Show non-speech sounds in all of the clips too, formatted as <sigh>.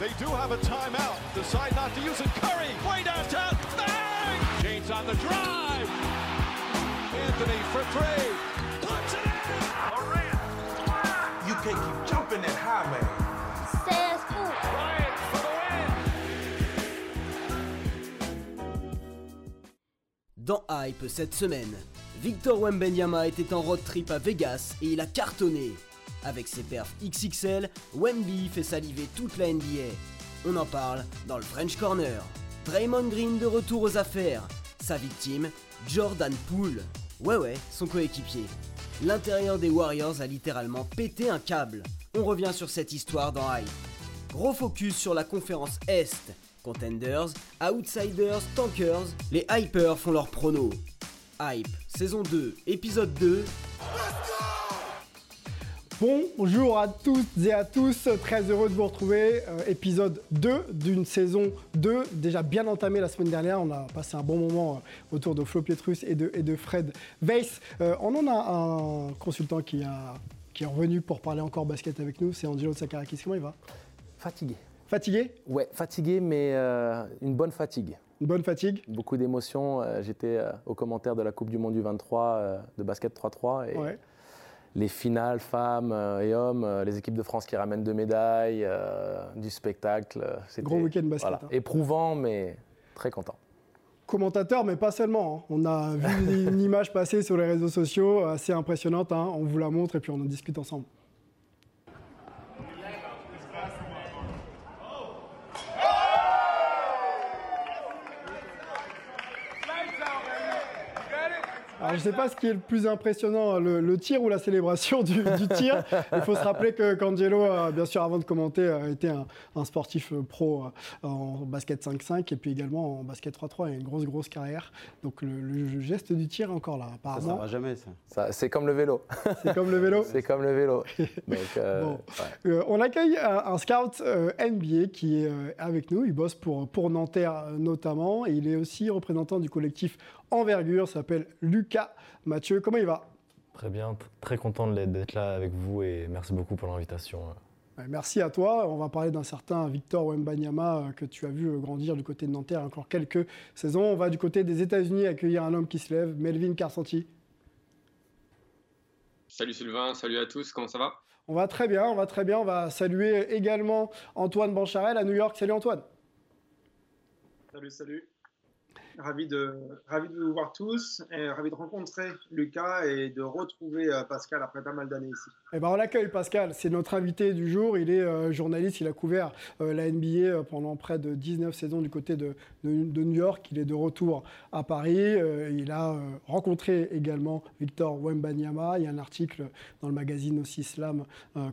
They do have a timeout. Decide not to use it. Curry, way downtown. Bang! James on the drive. Anthony for three. Puts it in. Durant. You can't keep jumping that high, man. Says who? Bryant for the win. Dans Hype cette semaine, Victor Wembanyama était en road trip à Vegas et il a cartonné. Avec ses perfs XXL, Wemby fait saliver toute la NBA. On en parle dans le French Corner. Draymond Green de retour aux affaires. Sa victime, Jordan Poole. Ouais ouais, son coéquipier. L'intérieur des Warriors a littéralement pété un câble. On revient sur cette histoire dans Hype. Gros focus sur la conférence Est. Contenders, Outsiders, Tankers, les Hypers font leur prono. Hype, saison 2, épisode 2. Bonjour à toutes et à tous, très heureux de vous retrouver. Euh, épisode 2 d'une saison 2, déjà bien entamée la semaine dernière. On a passé un bon moment euh, autour de Flo Pietrus et de, et de Fred Weiss. Euh, on en a un consultant qui, a, qui est revenu pour parler encore basket avec nous, c'est Angelo Sakarakis. Comment il va? Fatigué. Fatigué? Ouais, fatigué, mais une bonne fatigue. Une bonne fatigue? Beaucoup d'émotions. J'étais au commentaire de la Coupe du Monde du 23 euh, de basket 3-3 et Ouais. Les finales femmes euh, et hommes, euh, les équipes de France qui ramènent deux médailles, euh, du spectacle. c'était- Gros week-end basket, voilà, hein. Éprouvant, mais très content. Commentateur, mais pas seulement. hein. On a vu <laughs> une image passer sur les réseaux sociaux assez impressionnante. hein. On vous la montre et puis on en discute ensemble. Alors, je ne sais pas ce qui est le plus impressionnant, le, le tir ou la célébration du, du tir. Il faut se rappeler que qu'Angelo, euh, bien sûr, avant de commenter, a été un, un sportif euh, pro euh, en basket 5-5 et puis également en basket 3-3. Il a une grosse, grosse carrière. Donc le, le geste du tir est encore là, Ça, ça apparemment. va jamais, ça. Ça, C'est comme le vélo. C'est comme le vélo. <laughs> C'est comme le vélo. <laughs> Donc, euh, Bon. ouais. Euh, on accueille un, un scout euh, NBA qui est euh, avec nous. Il bosse pour, pour Nanterre euh, notamment. Et il est aussi représentant du collectif Envergure. s'appelle Lucas Mathieu. Comment il va? Très bien, très content d'être là avec vous et merci beaucoup pour l'invitation. Ouais, Merci à toi. On va parler d'un certain Victor Wembanyama euh, que tu as vu euh, grandir du côté de Nanterre encore quelques saisons. On va du côté des États-Unis accueillir un homme qui se lève, Melvin Carsanti. Salut Sylvain, salut à tous, comment ça va? On va très bien, on va très bien. On va saluer également Antoine Bancharel à New York. Salut Antoine. Salut, salut. Ravi de, vous voir tous, et ravi de rencontrer Lucas et de retrouver euh, Pascal après pas mal d'années ici. Eh ben, on l'accueille Pascal, c'est notre invité du jour. Il est euh, journaliste, il a couvert euh, la NBA pendant près de 19 saisons du côté de, New York. Il est de retour à Paris. Il a rencontré également Victor Wembanyama. Il y a un article dans le magazine aussi Slam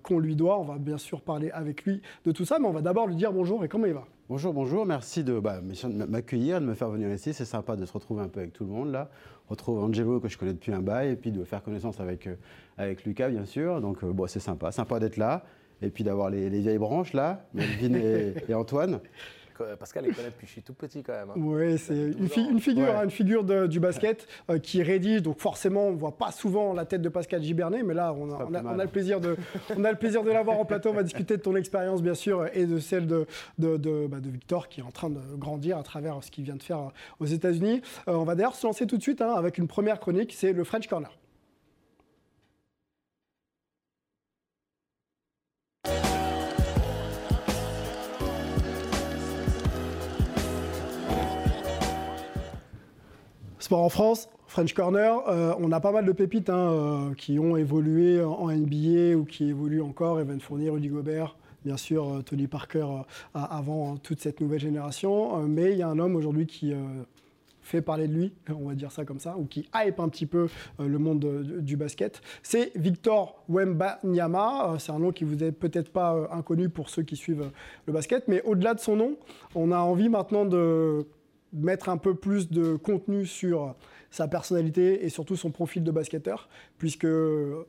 qu'on lui doit. On va bien sûr parler avec lui de tout ça, mais on va d'abord lui dire bonjour et comment il va. Bonjour, bonjour. Merci de bah, m'accueillir, de me faire venir ici. C'est sympa de se retrouver un peu avec tout le monde là. Retrouve Angelo que je connais depuis un bail et puis de faire connaissance avec, euh, Lucas bien sûr. Donc euh, bon, c'est sympa, sympa d'être là. Et puis d'avoir les, les vieilles branches là, Melvin et Antoine. Euh, Pascal les connaît depuis que je suis tout petit quand même. hein. Oui, c'est une, fi- une figure, Ouais. hein, une figure de- du basket euh, qui rédige. Donc forcément, on ne voit pas souvent la tête de Pascal Gibernet, mais là, on a, Pas on plus a- mal. on a le plaisir de, on a le plaisir de l'avoir en plateau. On va discuter de ton expérience, bien sûr, et de celle de, de, de- bah, de Victor, qui est en train de grandir à travers ce qu'il vient de faire euh, aux États-Unis. Euh, on va d'ailleurs se lancer tout de suite hein, avec une première chronique, c'est le French Corner. Sport en France, French Corner, euh, on a pas mal de pépites hein, euh, qui ont évolué en NBA ou qui évoluent encore. Evan Fournier, Rudy Gobert, bien sûr euh, Tony Parker avant hein, toute cette nouvelle génération. Mais il y a un homme aujourd'hui qui fait parler de lui, <laughs> on va dire ça comme ça, ou qui hype un petit peu le monde de- du basket. C'est Victor Wembanyama. Euh, c'est un nom qui vous est peut-être pas inconnu pour ceux qui suivent le basket, mais au-delà de son nom, on a envie maintenant de mettre un peu plus de contenu sur sa personnalité et surtout son profil de basketteur, puisque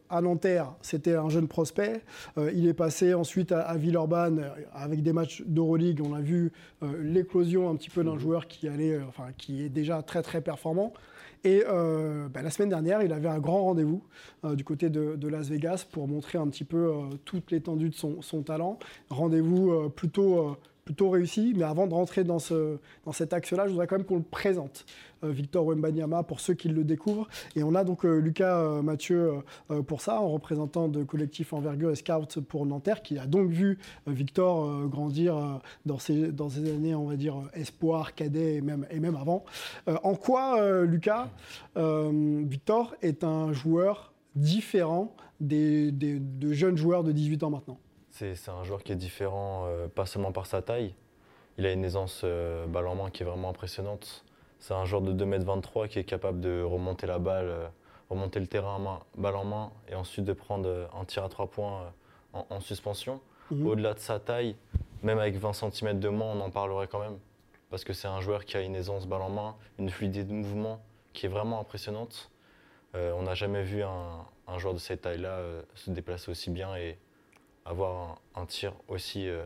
à Nanterre, c'était un jeune prospect. Euh, il est passé ensuite à, à Villeurbanne euh, avec des matchs d'Euroleague. On a vu euh, l'éclosion un petit peu d'un joueur qui, allait, euh, enfin, qui est déjà très très performant. Et bah, la semaine dernière, il avait un grand rendez-vous du côté de, de Las Vegas pour montrer un petit peu toute l'étendue de son, son talent. Rendez-vous plutôt, plutôt réussi, mais avant de rentrer dans, ce, dans cet axe-là, je voudrais quand même qu'on le présente. Euh, Victor Wembanyama, pour ceux qui le découvrent. Et on a donc euh, Lucas euh, Mathieu pour ça, en représentant de collectif Envergure et Scout pour Nanterre, qui a donc vu Victor grandir dans, ses, dans années, on va dire, espoir, cadet et même, avant. En quoi, Lucas, Victor est un joueur différent des, des- de jeunes joueurs de 18 ans maintenant? C'est un joueur qui est différent, euh, pas seulement par sa taille. Il a une aisance euh, balle en main qui est vraiment impressionnante. C'est un joueur de 2m23 qui est capable de remonter la balle, euh, remonter le terrain à main, balle en main, et ensuite de prendre un tir à trois points en, en suspension. Mhm. Au-delà de sa taille, même avec 20 cm de moins, on en parlerait quand même. Parce que c'est un joueur qui a une aisance balle en main, une fluidité de mouvement qui est vraiment impressionnante. On n'a jamais vu un, un joueur de cette taille-là se déplacer aussi bien et avoir un, un tir aussi, euh,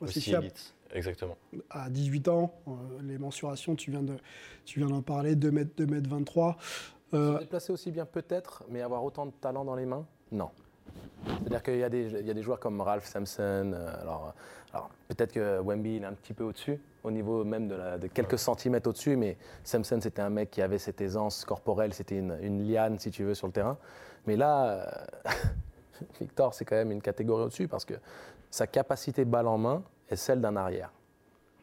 Aussi aussi, élite. Exactement. à 18 ans, euh, les mensurations, tu viens de- tu viens d'en parler, 2 mètres, 2 mètres 23. Euh, Se déplacer aussi bien peut-être, mais avoir autant de talent dans les mains, non. C'est-à-dire qu'il y, a des- il y a des joueurs comme Ralph Sampson, euh, alors, alors, peut-être que Wemby il est un petit peu au-dessus, au niveau même de, la- de quelques centimètres au-dessus, mais Sampson c'était un mec qui avait cette aisance corporelle, c'était une, une liane si tu veux sur le terrain. Mais là, euh, <laughs> <laughs> Victor c'est quand même une catégorie au-dessus parce que sa capacité balle en main est celle d'un arrière,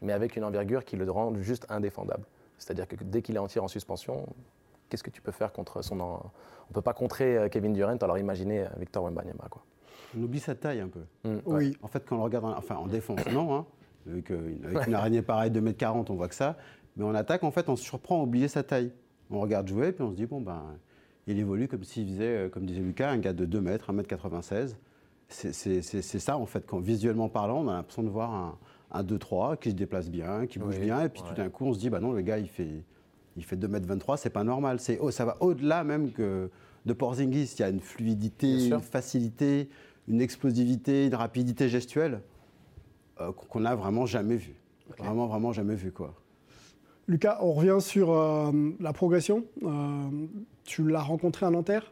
mais avec une envergure qui le rend juste indéfendable. C'est-à-dire que dès qu'il est en tir en suspension, qu'est-ce que tu peux faire contre son. en- On ne peut pas contrer euh, Kevin Durant, alors imaginez euh, Victor Wembanyama. Quoi. On oublie sa taille un peu. Mm, ouais. oui, En fait, quand on le regarde, en, enfin en défense, non. Hein, avec, euh, une- avec une araignée pareille de 2m40, on voit que ça. Mais en attaque, en fait, on se surprend à oublier sa taille. On regarde jouer, puis on se dit, bon, ben, il évolue comme s'il faisait, euh, comme disait Lucas, un gars de 2 mètres, 1m96. C'est c'est- c'est- c'est ça, en fait, quand visuellement parlant, on a l'impression de voir un, un 2-3 qui se déplace bien, qui bouge Oui, bien, et puis tout d'un coup, on se dit, bah non, le gars, il fait, il fait 2m23, c'est pas normal. C'est- oh, ça va au-delà même que de Porzingis. Il y a une fluidité, une facilité, une explosivité, une rapidité gestuelle euh, qu'on n'a vraiment jamais vu. Vraiment, vraiment jamais vu, quoi. Lucas, on revient sur euh, la progression. Euh, tu l'as rencontré à Nanterre?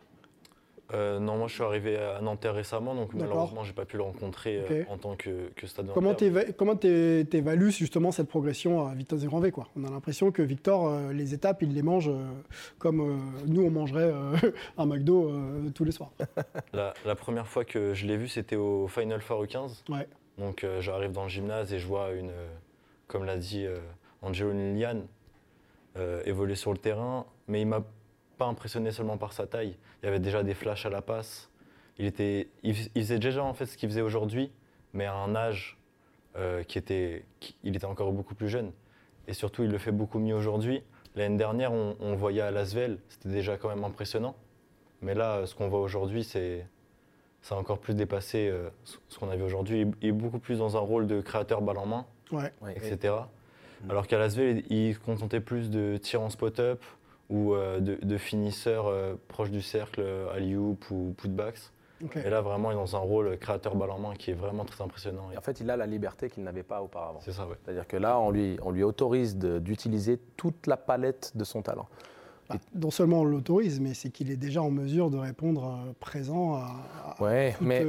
Euh, non, moi je suis arrivé à Nanterre récemment, donc malheureusement j'ai pas pu le rencontrer en tant que, que stade de Comment t'é- t'évalues justement cette progression à vitesse grand V quoi? On a l'impression que Victor, les étapes, il les mange comme nous on mangerait <laughs> un McDo tous les soirs. <laughs> La, la première fois que je l'ai vu, c'était au Final Four 15. Ouais. Donc j'arrive dans le gymnase et je vois une, comme l'a dit Angelo Lilian, euh, évoluer sur le terrain, mais il m'a pas impressionné seulement par sa taille. Il y avait déjà des flashs à la passe. Il, était, il, fais- il faisait déjà en fait ce qu'il faisait aujourd'hui, mais à un âge euh, qui était, qui- il était encore beaucoup plus jeune. Et surtout, il le fait beaucoup mieux aujourd'hui. L'année dernière, on, on voyait à Lasvel, c'était déjà quand même impressionnant. Mais là, ce qu'on voit aujourd'hui, c'est ça a encore plus dépassé euh, ce qu'on a vu aujourd'hui. Il il est beaucoup plus dans un rôle de créateur balle en main, Ouais. Ouais, etc. Alors qu'à Lasvel, il, il se contentait plus de tir en spot-up ou euh, de, de finisseur euh, proche du cercle, euh, alley-oop ou putbacks. Ok. Et là, vraiment, il est dans un rôle créateur balle en main qui est vraiment très impressionnant. Et en fait, il a la liberté qu'il n'avait pas auparavant. C'est ça, ouais. C'est-à-dire que là, on lui, on lui autorise d'utiliser toute la palette de son talent. Bah, non seulement on l'autorise, mais c'est qu'il est déjà en mesure de répondre euh, présent à, à Ouais, mais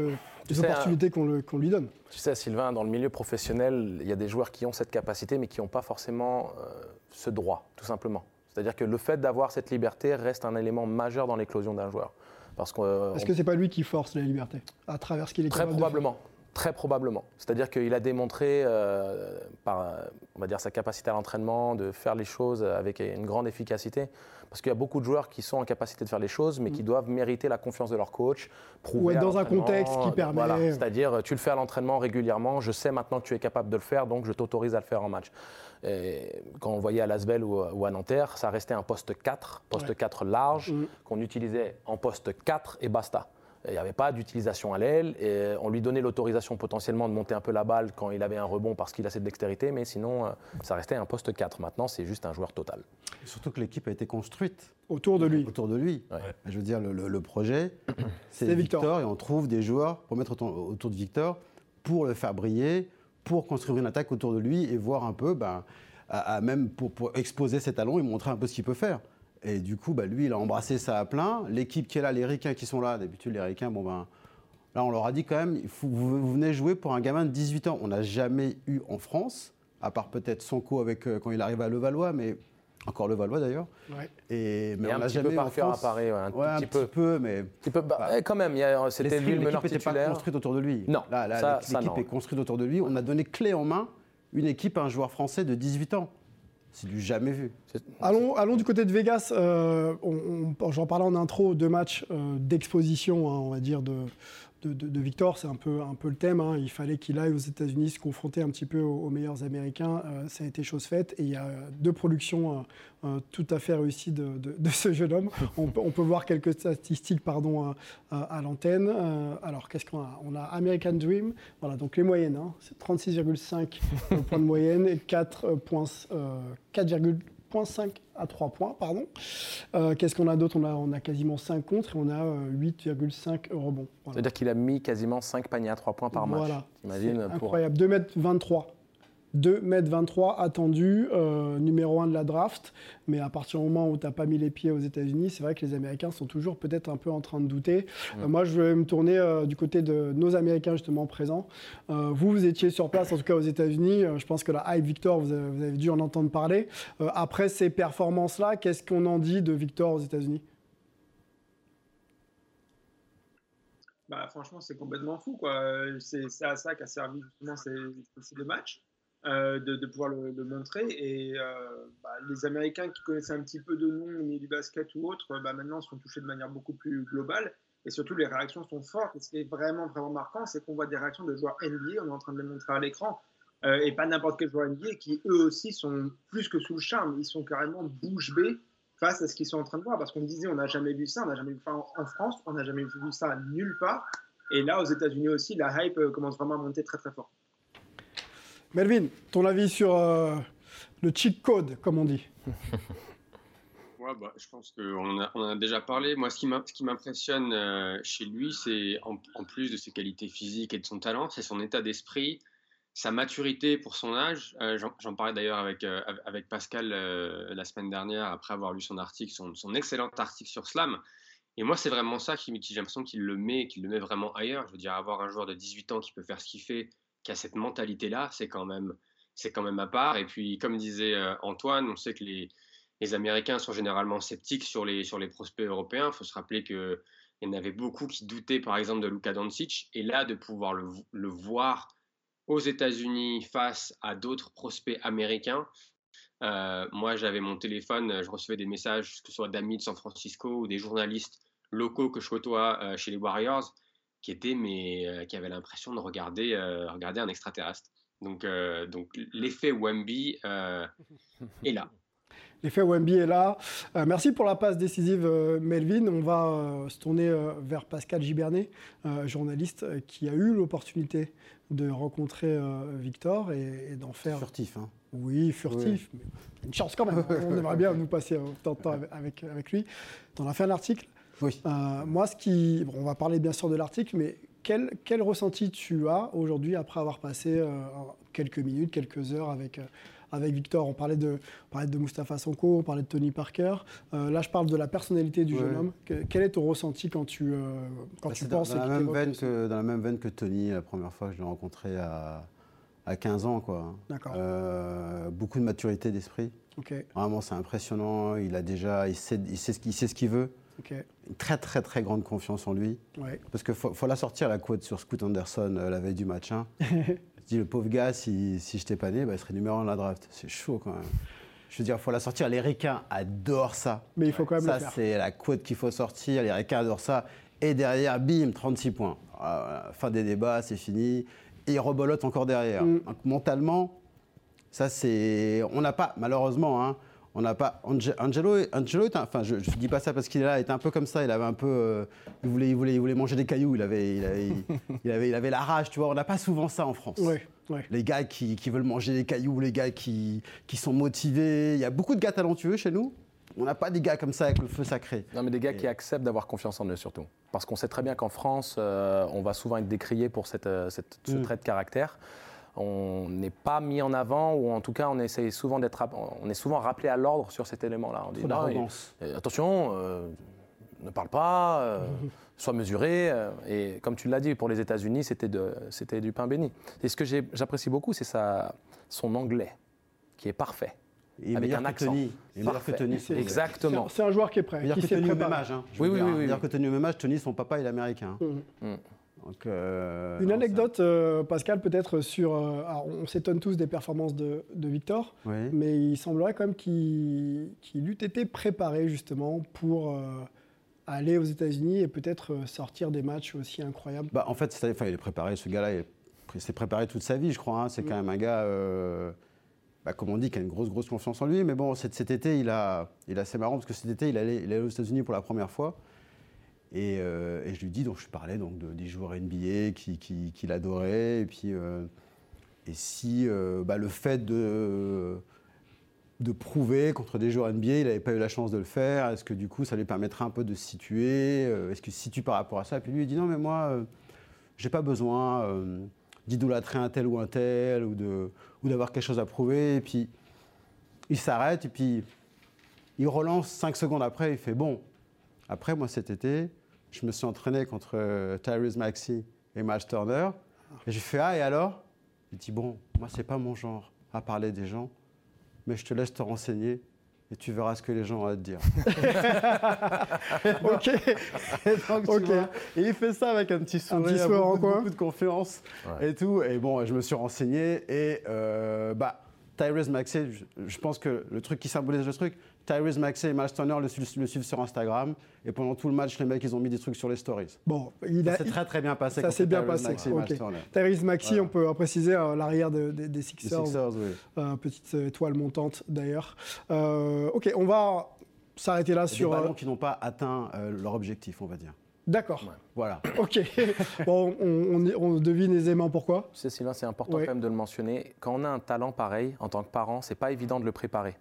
sais, opportunités qu'on lui donne. Tu sais, Sylvain, dans le milieu professionnel, il y a des joueurs qui ont cette capacité, mais qui n'ont pas forcément euh, ce droit, tout simplement. C'est-à-dire que le fait d'avoir cette liberté reste un élément majeur dans l'éclosion d'un joueur. Parce que, euh, Est-ce on- que c'est pas lui qui force la liberté à travers ce qu'il est Très capable de faire probablement. Très probablement. C'est-à-dire qu'il a démontré, euh, par on va dire, sa capacité à l'entraînement, de faire les choses avec une grande efficacité. Parce qu'il y a beaucoup de joueurs qui sont en capacité de faire les choses, mais qui doivent mériter la confiance de leur coach. prouver Ou être dans un contexte qui permet- Voilà. C'est-à-dire, tu le fais à l'entraînement régulièrement, je sais maintenant que tu es capable de le faire, donc je t'autorise à le faire en match. Et quand on voyait à Lasvel ou, ou à Nanterre, ça restait un poste 4, poste Ouais. 4 large, Mm. qu'on utilisait en poste 4 et basta. Il n'y avait pas d'utilisation à l'aile. Et on lui donnait l'autorisation potentiellement de monter un peu la balle quand il avait un rebond parce qu'il a cette dextérité, mais sinon, euh, ça restait un poste 4. Maintenant, c'est juste un joueur total. Et surtout que l'équipe a été construite autour de lui. autour de lui. Ouais. Je veux dire, le, le- le projet, <clears throat> c'est C'est Victor. Victor. et on trouve des joueurs pour mettre autour, autour de Victor, pour le faire briller, pour construire une attaque autour de lui et voir un peu, ben, à, à même pour, pour exposer ses talents et montrer un peu ce qu'il peut faire. Et du coup, bah, lui, il a embrassé ça à plein. L'équipe qui est là, les Ricains qui sont là, d'habitude, les Ricains, bon ben. Là, on leur a dit quand même, faut- vous, vous venez jouer pour un gamin de 18 ans. On n'a jamais eu en France, à part peut-être Sonko avec, euh, quand il arrive à Levallois, mais encore Levallois d'ailleurs. Ouais. Et, mais Et on n'a jamais peu eu en par à France. Paris, ouais, un Ouais, petit peu. peu, mais Petit peu, bah, ouais, quand même, c'était lui le meneur l'équipe n'était pas titulaire. construite autour de lui. Non, là, là, l'équipe est construite autour de lui. On a donné clé en main une équipe à un joueur français de 18 ans. C'est du jamais vu. Allons, du côté de Vegas. euh, on- J'en parlais en intro, deux matchs euh, d'exposition, hein, on va dire, de, de, Victor. C'est un peu, le thème. hein. Il fallait qu'il aille aux États-Unis se confronter un petit peu aux, meilleurs Américains. Euh, ça a été chose faite. Et il y a deux productions euh, euh, tout à fait réussies de, ce jeune homme. On, peut- voir quelques statistiques pardon, à, l'antenne. Alors, qu'est-ce qu'on a? On a American Dream. Voilà, donc les moyennes. hein. C'est 36,5 points de moyenne et 4 euh, points, euh, 4,5 à 3 points, pardon. Euh, Qu'est-ce qu'on a d'autre? On a, on a quasiment 5 contre et on a euh, 8,5 rebonds. Voilà. C'est-à-dire qu'il a mis quasiment 5 paniers à 3 points par match. Voilà. T'imagines, C'est pour- incroyable. 2 mètres 23. 2 mètres 23 attendu, euh, numéro 1 de la draft. Mais à partir du moment où tu n'as pas mis les pieds aux États-Unis, c'est vrai que les Américains sont toujours peut-être un peu en train de douter. Euh, moi, je vais me tourner euh, du côté de nos Américains justement présents. Euh, vous, vous étiez sur place, en tout cas aux États-Unis. Euh, je pense que la hype Victor, vous avez, vous avez dû en entendre parler. Euh, après ces performances-là, qu'est-ce qu'on en dit de Victor aux États-Unis? Bah, franchement, c'est complètement fou. quoi. C'est c'est à ça qu'a servi justement ces, ces deux matchs, euh, de, pouvoir le, montrer. Et euh, bah, les Américains qui connaissaient un petit peu de nom au milieu du basket ou autre, bah, maintenant sont touchés de manière beaucoup plus globale. Et surtout, les réactions sont fortes. Et ce qui est vraiment, vraiment marquant, c'est qu'on voit des réactions de joueurs NBA, on est en train de les montrer à l'écran, euh, et pas n'importe quel joueur NBA, qui eux aussi sont plus que sous le charme. Ils sont carrément bouche bée face à ce qu'ils sont en train de voir. Parce qu'on disait, on n'a jamais vu ça, on n'a jamais vu ça en, France, on n'a jamais vu ça nulle part. Et là, aux États-Unis aussi, la hype euh, commence vraiment à monter très très fort. Melvin, ton avis sur euh, le cheat code, comme on dit? <laughs> Ouais, bah, je pense qu'on en, a- déjà parlé. Moi, ce qui m'impressionne euh, chez lui, c'est en, plus de ses qualités physiques et de son talent, c'est son état d'esprit, sa maturité pour son âge. Euh, J'en parlais d'ailleurs avec, av- avec Pascal la semaine dernière, après avoir lu son article, son, excellent article sur Slam. Et moi, c'est vraiment ça qui, qui- j'ai l'impression qu'il le met, qu'il le met vraiment ailleurs. Je veux dire, avoir un joueur de 18 ans qui peut faire ce qu'il fait, qui a cette mentalité-là, c'est quand même, c'est quand même à part. Et puis, comme disait euh, Antoine, on sait que les, Américains sont généralement sceptiques sur les, sur les prospects européens. Il faut se rappeler qu'il y en avait beaucoup qui doutaient, par exemple, de Luka Doncic. Et là, de pouvoir le, le voir aux États-Unis face à d'autres prospects américains, euh, moi, j'avais mon téléphone, je recevais des messages, que ce soit d'amis de San Francisco ou des journalistes locaux que je côtoie euh, chez les Warriors, qui étaient, mais euh, qui avaient l'impression de regarder, euh, regarder un extraterrestre. Donc, euh, donc l'effet Wemby euh, <laughs> est là. L'effet Wemby est là. Euh, merci pour la passe décisive, euh, Melvin. On va euh, se tourner euh, vers Pascal Gibernet, euh, journaliste euh, qui a eu l'opportunité de rencontrer euh, Victor et, et d'en faire. Furtif, hein. Oui, furtif, mais une chance quand même. On aimerait bien nous passer autant de temps avec, <laughs> avec, avec lui. Tu en as fait un article Oui. Euh, moi, ce qui. bon, on va parler bien sûr de l'article, mais quel, quel ressenti tu as aujourd'hui après avoir passé euh, quelques minutes, quelques heures avec, euh, avec Victor? On parlait, de, on parlait de Mustapha Sonko, on parlait de Tony Parker. Là, je parle de la personnalité du Ouais. jeune homme. Que- quel est ton ressenti quand tu, quand Bah, tu dans, penses dans et la même veine que, dans la même veine que Tony, la première fois que je l'ai rencontré à, à 15 ans. quoi. D'accord. Beaucoup de maturité d'esprit. Ok, Vraiment, c'est impressionnant. Il a déjà, il sait, il sait ce qu'il il sait ce qu'il veut. Une très, très, très grande confiance en lui. ouais. Parce qu'il faut, faut la sortir, la quote sur Scoot Anderson euh, la veille du match. hein. <laughs> je dis, le pauvre gars, si, si je t'ai pas né, bah, il serait numéro 1 de la draft. C'est chaud quand même. Je veux dire, il faut la sortir. Les Ricains adorent ça. Mais il faut quand même ça, le faire. c'est la quote qu'il faut sortir. Les Ricains adorent ça. Et derrière, bim, 36 points. Ah, voilà, fin des débats, c'est fini. Et il rebolote encore derrière. Mm. Donc, mentalement, ça, c'est. On n'a pas, malheureusement, hein, on n'a pas. Ange- Angelo, Angelo est un- enfin, je ne dis pas ça parce qu'il est là, il était un peu comme ça. Il avait un peu. euh, il, voulait, il, voulait, il voulait manger des cailloux. Il avait, il avait, <laughs> il avait, il avait la rage, tu vois. On n'a pas souvent ça en France. Ouais, ouais. Les gars qui, qui veulent manger des cailloux, les gars qui, qui sont motivés. Il y a beaucoup de gars talentueux chez nous. On n'a pas des gars comme ça avec le feu sacré. Non, mais des gars qui acceptent d'avoir confiance en eux surtout. Parce qu'on sait très bien qu'en France, euh, on va souvent être décrié pour cette, euh, cette- ce Mm. trait de caractère. On n'est pas mis en avant ou en tout cas on essaie souvent d'être on est souvent rappelé à l'ordre sur cet élément-là. On dit non, et- et attention, euh, ne parle pas, euh, sois mesuré. euh, et comme tu l'as dit, pour les États-Unis, c'était c'était du pain béni. Et ce que j'apprécie beaucoup, c'est sa- son anglais qui est parfait. Et Avec un que accent. Et Parfait. que Tony. C'est- Exactement. C'est un joueur qui est prêt, Meilleur qui que Tony au même âge. Hein, Oui, oui, oui, oui. Meilleur que Tony au même âge. Tony, son papa, il est américain. hein. Mhm. Donc, euh, Une non, anecdote, euh, Pascal, peut-être sur. euh, alors, on s'étonne tous des performances de, de Victor, Oui. mais il semblerait quand même qu'il qu'il eût été préparé justement pour aller aux États-Unis et peut-être sortir des matchs aussi incroyables. Bah, en fait, c'est- enfin, il est préparé, ce gars-là, il est- s'est préparé toute sa vie, je crois. hein. C'est quand même un gars, bah, comme on dit, qui a une grosse, grosse confiance en lui. Mais bon, cet, cet été, il a, il est assez marrant parce que cet été, il allait, il allait aux États-Unis pour la première fois. Et, euh, et je lui dis, donc je parlais donc de- des joueurs NBA qu'il qui, qu'il adorait. Et puis, euh, et si euh, bah, le fait de de prouver contre des joueurs NBA, il n'avait pas eu la chance de le faire. Est-ce que du coup, ça lui permettrait un peu de se situer Est-ce que si tu par rapport à ça? Puis lui, il dit non, mais moi, j'ai pas besoin d'idolâtrer un tel ou un tel ou de ou d'avoir quelque chose à prouver. Et puis il s'arrête et puis il relance cinq secondes après. Il fait bon. Après, moi, cet été, je me suis entraîné contre euh, Tyrese Maxey et Miles Turner. Et j'ai fait ah et alors? Il dit bon, moi, c'est pas mon genre à parler des gens mais je te laisse te renseigner et tu verras ce que les gens ont à te dire. <laughs> ok, Et donc, tu Ok. vois, et il fait ça avec un petit sourire, petit sourire en beaucoup, de confiance Ouais. et tout. Et bon, je me suis renseigné et euh, bah, Tyrese Maxey, je, je pense que le truc qui symbolise le truc, Tyrese Maxey et Miles Turner le, su- le suivent sur Instagram et pendant tout le match, les mecs, ils ont mis des trucs sur les stories. bon, il Ça s'est très très bien passé. ça s'est bien Tyrese passé, Maxey. Tyrese Maxey, Voilà. on peut euh, préciser euh, l'arrière de- de- des Sixers, Sixers, oui. euh, petite étoile montante d'ailleurs. Euh, ok, on va s'arrêter là Et sur. des euh, ballons qui n'ont pas atteint euh, leur objectif, on va dire. D'accord. Voilà. <coughs> Ok. bon, on, on- on devine aisément pourquoi. Tu sais, Sylvain, c'est important Ouais. quand même de le mentionner. Quand on a un talent pareil, en tant que parent, c'est pas évident de le préparer.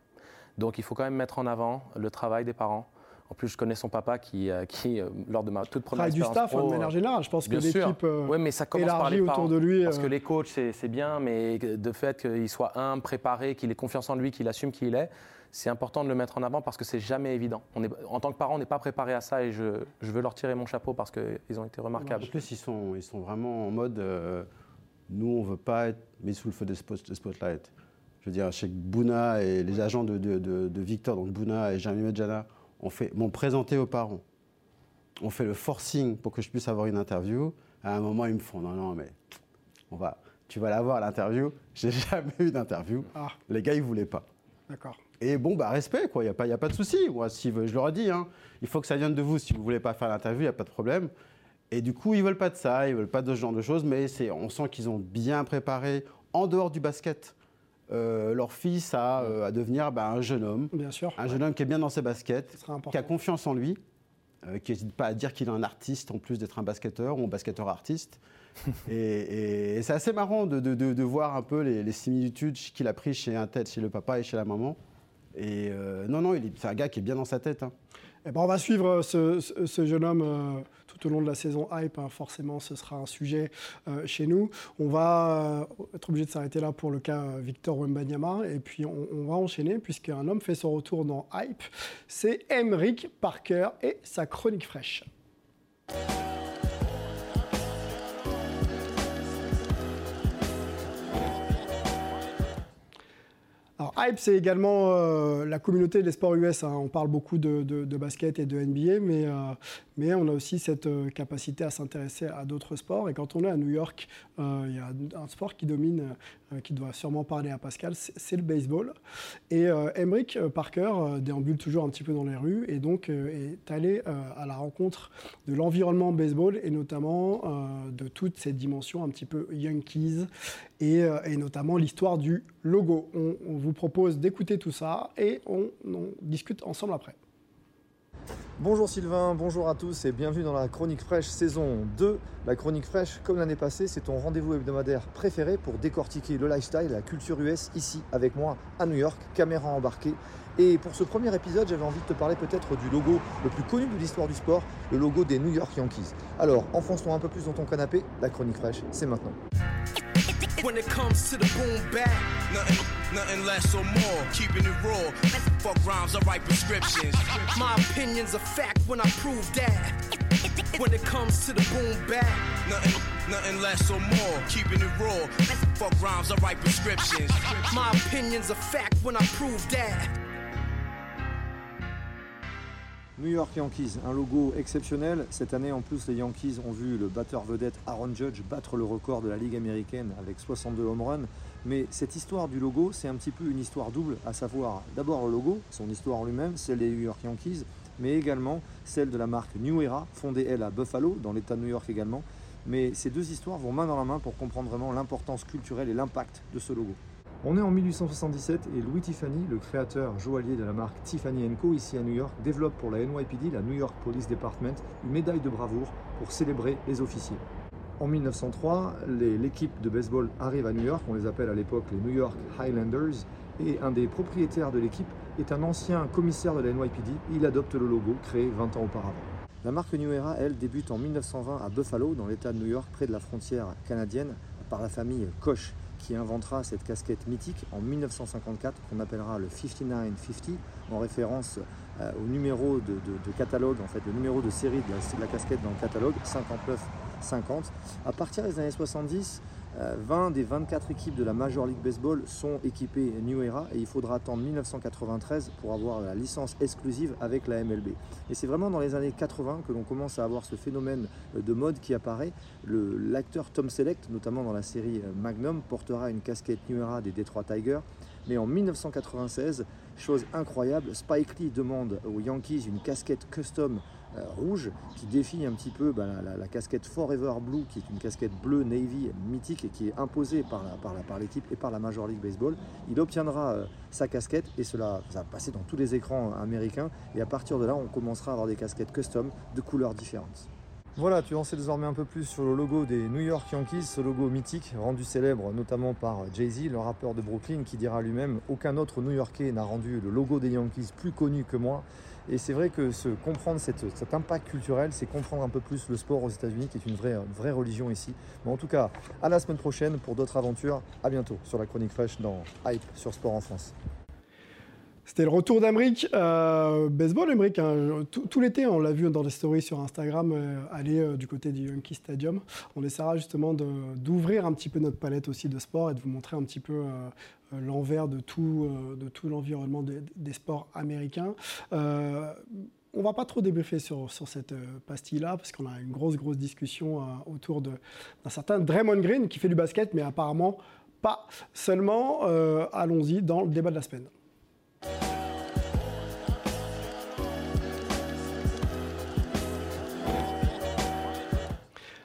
Donc il faut quand même mettre en avant le travail des parents. En plus, je connais son papa qui, euh, <laughs> qui euh, lors de ma toute première Travail du staff, hein, pro, de manière générale. Je pense que Bien l'équipe. euh, Oui, mais ça commence par élargie les autour de lui, Parce que les coachs, c'est c'est bien, mais de fait qu'il soit humble, préparé, qu'il ait confiance en lui, qu'il assume qui il est, c'est important de le mettre en avant parce que c'est jamais évident. On est, en tant que parent, on n'est pas préparé à ça et je, je veux leur tirer mon chapeau parce qu'ils ont été remarquables. En plus, ils sont, ils sont vraiment en mode euh, nous, on veut pas être mis sous le feu des, spot- des spotlights. Je veux dire, chez Bouna et les agents de, de- de- de Victor, donc Bouna et Jeremy Medjana, ont fait- m'ont présenté aux parents. On fait le forcing pour que je puisse avoir une interview. À un moment, ils me font non, non, mais on va, tu vas l'avoir l'interview. J'ai <laughs> jamais eu d'interview. Ah, Les gars, ils voulaient pas. d'accord. Et bon, bah, respect, quoi. Il n'y a, pas- y a pas de souci. Moi, si, je leur ai dit, hein, il faut que ça vienne de vous. Si vous ne voulez pas faire l'interview, il n'y a pas de problème. Et du coup, ils ne veulent pas de ça, ils ne veulent pas de ce genre de choses, mais c'est, on sent qu'ils ont bien préparé, en dehors du basket, euh, leur fils à, euh, à devenir bah, un jeune homme. Bien sûr. Un jeune homme qui est bien dans ses baskets, qui a confiance en lui, euh, qui n'hésite pas à dire qu'il est un artiste en plus d'être un basketteur ou un basketteur artiste. <laughs> et, et- et c'est assez marrant de, de- de- de voir un peu les, les similitudes qu'il a pris chez un tête, chez le papa et chez la maman. Et euh, non, non, c'est un gars qui est bien dans sa tête. hein. Eh ben, on va suivre ce, ce- jeune homme euh, tout au long de la saison hype. hein. Forcément, ce sera un sujet euh, chez nous. On va euh, être obligé de s'arrêter là pour le cas euh, Victor Wembanyama. Et puis, on, on va enchaîner puisqu'un homme fait son retour dans hype. C'est Emric Parker et sa chronique fraîche. Alors, Hype, c'est également euh, la communauté des sports US. hein. On parle beaucoup de, basket et de NBA, mais, euh, mais on a aussi cette euh, capacité à s'intéresser à d'autres sports. Et quand on est à New York, euh, il y a un sport qui domine, euh, qui doit sûrement parler à Pascal, c'est le baseball. Et Emric Parker déambule toujours un petit peu dans les rues et donc est allé à la rencontre de l'environnement baseball et notamment de toutes ces dimensions un petit peu Yankees et, notamment l'histoire du logo. On, vous propose d'écouter tout ça et on discute ensemble après. Bonjour Sylvain, bonjour à tous et bienvenue dans la Chronique Fraîche saison 2. La Chronique Fraîche, comme l'année passée, c'est ton rendez-vous hebdomadaire préféré pour décortiquer le lifestyle la culture US ici avec moi à New York, caméra embarquée. Et pour ce premier épisode, j'avais envie de te parler peut-être du logo le plus connu de l'histoire du sport, le logo des New York Yankees. Alors, enfonce-toi un peu plus dans ton canapé, la Chronique Fraîche, c'est maintenant. Nothing, less or more. Keeping it raw. Fuck rhymes, I write prescriptions. My opinion's a fact when I prove that. When it comes to the boom bap, nothing, nothing less or more. Keeping it raw. Fuck rhymes, I write prescriptions. My opinion's a fact when I prove that. New York Yankees, un logo exceptionnel. Cette année, en plus, les Yankees ont vu le batteur vedette Aaron Judge battre le record de la Ligue américaine avec 62 home runs. Mais cette histoire du logo, c'est un petit peu une histoire double, à savoir d'abord le logo, son histoire lui-même, celle des New York Yankees, mais également celle de la marque New Era, fondée elle à Buffalo, dans l'État de New York également. Mais ces deux histoires vont main dans la main pour comprendre vraiment l'importance culturelle et l'impact de ce logo. On est en 1877 et Louis Tiffany, le créateur joaillier de la marque Tiffany Co ici à New York, développe pour la NYPD, la New York Police Department, une médaille de bravoure pour célébrer les officiers. En 1903, l'équipe de baseball arrive à New York, on les appelle à l'époque les New York Highlanders, et un des propriétaires de l'équipe est un ancien commissaire de la NYPD, il adopte le logo créé 20 ans auparavant. La marque New Era, elle, débute en 1920 à Buffalo, dans l'état de New York, près de la frontière canadienne, par la famille Koch, qui inventera cette casquette mythique en 1954 qu'on appellera le 5950 en référence euh, au numéro de, catalogue, en fait, le numéro de série de la, casquette dans le catalogue 5950. À partir des années 70, 20 euh, des 24 équipes de la Major League Baseball sont équipées New Era et il faudra attendre 1993 pour avoir la licence exclusive avec la MLB. Et c'est vraiment dans les années 80 que l'on commence à avoir ce phénomène euh, de mode qui apparaît. L'acteur Tom Selleck, notamment dans la série euh, Magnum, portera une casquette New Era des Detroit Tigers. Mais en 1996, chose incroyable, Spike Lee demande aux Yankees une casquette custom euh, rouge qui défie un petit peu bah, la, casquette Forever Blue, qui est une casquette bleue Navy mythique et qui est imposée par, l'équipe et par la Major League Baseball. Il obtiendra euh, sa casquette et cela va passer dans tous les écrans américains. Et à partir de là, on commencera à avoir des casquettes custom de couleurs différentes. Voilà, tu en sais désormais un peu plus sur le logo des New York Yankees, ce logo mythique rendu célèbre notamment par Jay-Z, le rappeur de Brooklyn, qui dira lui-même Aucun autre New-Yorkais n'a rendu le logo des Yankees plus connu que moi. Et c'est vrai que se comprendre cet impact culturel, c'est comprendre un peu plus le sport aux États-Unis, qui est une vraie, vraie religion ici. Mais en tout cas, à la semaine prochaine pour d'autres aventures. À bientôt sur la chronique fraîche dans Hype sur Sport en France. C'était le retour d'Amérique. Euh, baseball, Amérique. Hein. Tout, l'été, on l'a vu dans les stories sur Instagram, euh, aller euh, du côté du Yankee Stadium. On essaiera justement d'ouvrir un petit peu notre palette aussi de sport et de vous montrer un petit peu l'envers de tout, tout l'environnement des, sports américains. on va pas trop débriefer sur, sur cette pastille-là, parce qu'on a une grosse, grosse discussion autour d'un certain Draymond Green qui fait du basket, mais apparemment pas seulement. Allons-y dans le débat de la semaine. Thank you.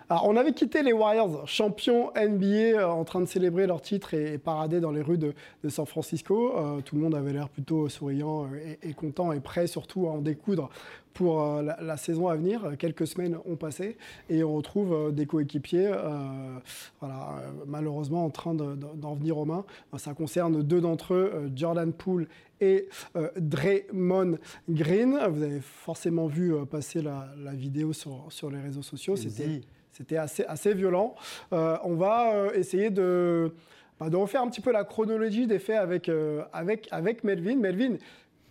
Alors, on avait quitté les Warriors, champions NBA, euh, en train de célébrer leur titre et, parader dans les rues de, San Francisco. Euh, tout le monde avait l'air plutôt souriant euh, et, content et prêt surtout à en découdre pour la, saison à venir. Quelques semaines ont passé et on retrouve des coéquipiers, voilà, malheureusement en train d'en venir aux mains. Ça concerne deux d'entre eux, Jordan Poole et Draymond Green. Vous avez forcément vu passer la, vidéo sur, sur les réseaux sociaux. C'était c'était assez, violent. Euh, on va euh, essayer de, bah, de, refaire un petit peu la chronologie des faits avec, euh, avec, avec Melvin. Melvin,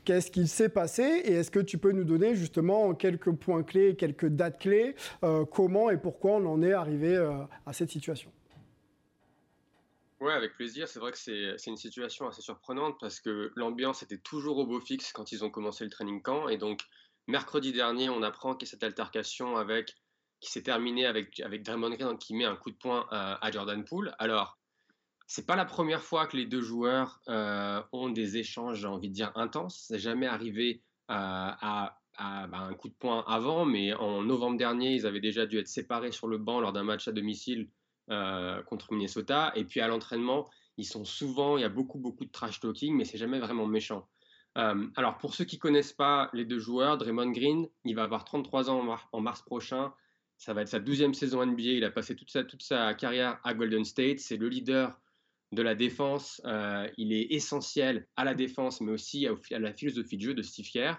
qu'est-ce qu'il s'est passé et est-ce que tu peux nous donner justement quelques points clés, quelques dates clés, comment et pourquoi on en est arrivé à cette situation? Oui, avec plaisir. C'est vrai que c'est une situation assez surprenante parce que l'ambiance était toujours au beau fixe quand ils ont commencé le training camp. Et donc, mercredi dernier, on apprend qu'il y a cette altercation avec qui s'est terminé avec, avec Draymond Green qui met un coup de poing à, Jordan Poole. Alors, c'est pas la première fois que les deux joueurs euh, ont des échanges, j'ai envie de dire, intenses. C'est jamais arrivé à, bah, un coup de poing avant, mais en novembre dernier, ils avaient déjà dû être séparés sur le banc lors d'un match à domicile euh, contre Minnesota. Et puis à l'entraînement, ils sont souvent, il y a beaucoup, beaucoup de trash talking, mais c'est jamais vraiment méchant. Euh, alors pour ceux qui connaissent pas les deux joueurs, Draymond Green, il va avoir 33 ans en mars prochain. Ça va être sa douzième saison NBA. Il a passé toute sa, toute sa carrière à Golden State. C'est le leader de la défense. Euh, il est essentiel à la défense, mais aussi à, la philosophie de jeu de Steve Kerr.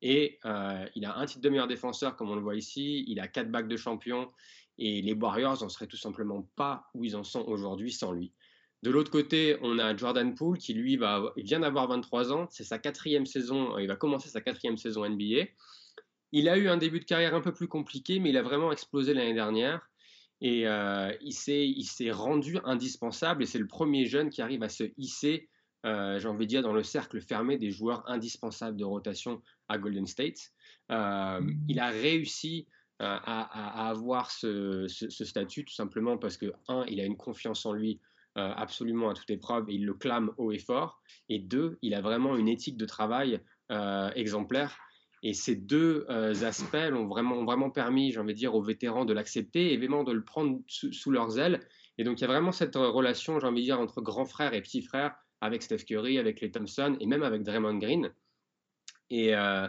Et euh, il a un titre de meilleur défenseur, comme on le voit ici. Il a quatre bacs de champion. Et les Warriors n'en seraient tout simplement pas où ils en sont aujourd'hui sans lui. De l'autre côté, on a Jordan Poole qui lui va, vient d'avoir 23 ans, c'est sa quatrième saison, il va commencer sa quatrième saison NBA. Il a eu un début de carrière un peu plus compliqué, mais il a vraiment explosé l'année dernière. Et euh, il s'est rendu indispensable. Et c'est le premier jeune qui arrive à se hisser, euh, j'ai envie de dire, dans le cercle fermé des joueurs indispensables de rotation à Golden State. Euh, il a réussi à, avoir ce, ce, statut tout simplement parce que, un, il a une confiance en lui absolument à toute épreuve et il le clame haut et fort. Et deux, il a vraiment une éthique de travail exemplaire et ces deux euh, aspects ont vraiment, vraiment permis, j'ai envie de dire, aux vétérans de l'accepter et vraiment de le prendre sous, leurs ailes. Et donc, il y a vraiment cette euh, relation, j'ai envie de dire, entre grand frère et petit frère, avec Steph Curry, avec les Thompson et même avec Draymond Green. Et, euh,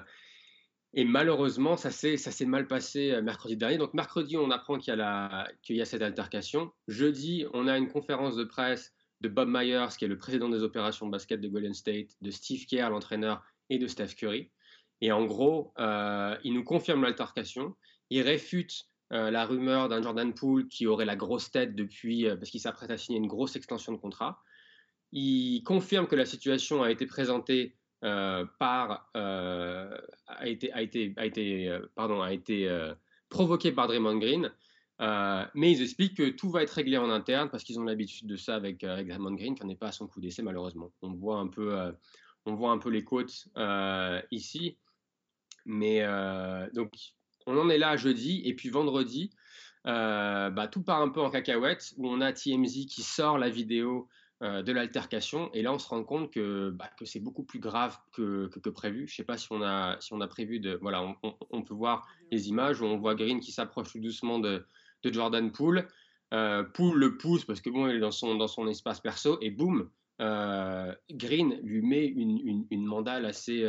malheureusement, ça s'est mal passé mercredi dernier. Donc, mercredi, on apprend qu'il y, y, a cette altercation. Jeudi, on a une conférence de presse de Bob Myers, qui est le président des opérations basket de Golden State, de Steve Kerr, l'entraîneur, et de Steph Curry. Et en gros, euh, il nous confirme l'altercation, il réfute euh, la rumeur d'un Jordan Poole qui aurait la grosse tête depuis, euh, parce qu'il s'apprête à signer une grosse extension de contrat. Il confirme que la situation a été présentée par, a été, a été, a été, pardon, a été provoquée par Draymond Green. mais ils expliquent que tout va être réglé en interne parce qu'ils ont l'habitude de ça avec, avec Draymond Green, qui n'est pas à son coup d'essai malheureusement. On voit un peu, on voit un peu les côtes ici. Mais euh, donc, on en est là jeudi. Et puis vendredi, euh, bah, tout part un peu en cacahuète, où on a TMZ qui sort la vidéo euh, de l'altercation. Et là, on se rend compte que, bah, que c'est beaucoup plus grave que, que, prévu. Je ne sais pas si on, a, si on a prévu de. Voilà, on, peut voir les images où on voit Green qui s'approche tout doucement de, de Jordan Poole. Poole le pousse parce que bon, il est dans son, dans son espace perso. Et boum, Green lui met une, une mandale assez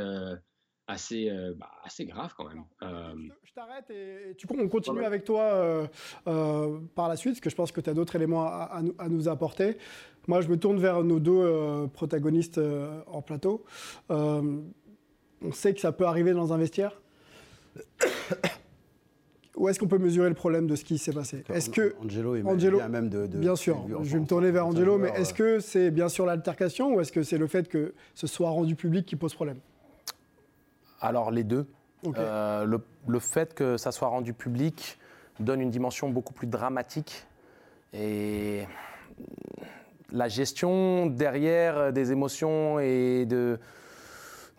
assez, euh, bah, assez grave quand même. Euh, je t'arrête et, tu, on continue avec toi euh, par la suite, parce que je pense que tu as d'autres éléments à, nous apporter. Moi, je me tourne vers nos deux protagonistes en plateau. on sait que ça peut arriver dans un vestiaire. Où est-ce qu'on peut mesurer le problème de ce qui s'est passé? Est-ce que Angelo est Angelo, même de, bien sûr, je vais me tourner vers Angelo, mais est-ce que c'est bien sûr l'altercation ou est-ce que c'est le fait que ce soit rendu public qui pose problème? Alors les deux. Euh, le, fait que ça soit rendu public donne une dimension beaucoup plus dramatique et la gestion derrière des émotions et de,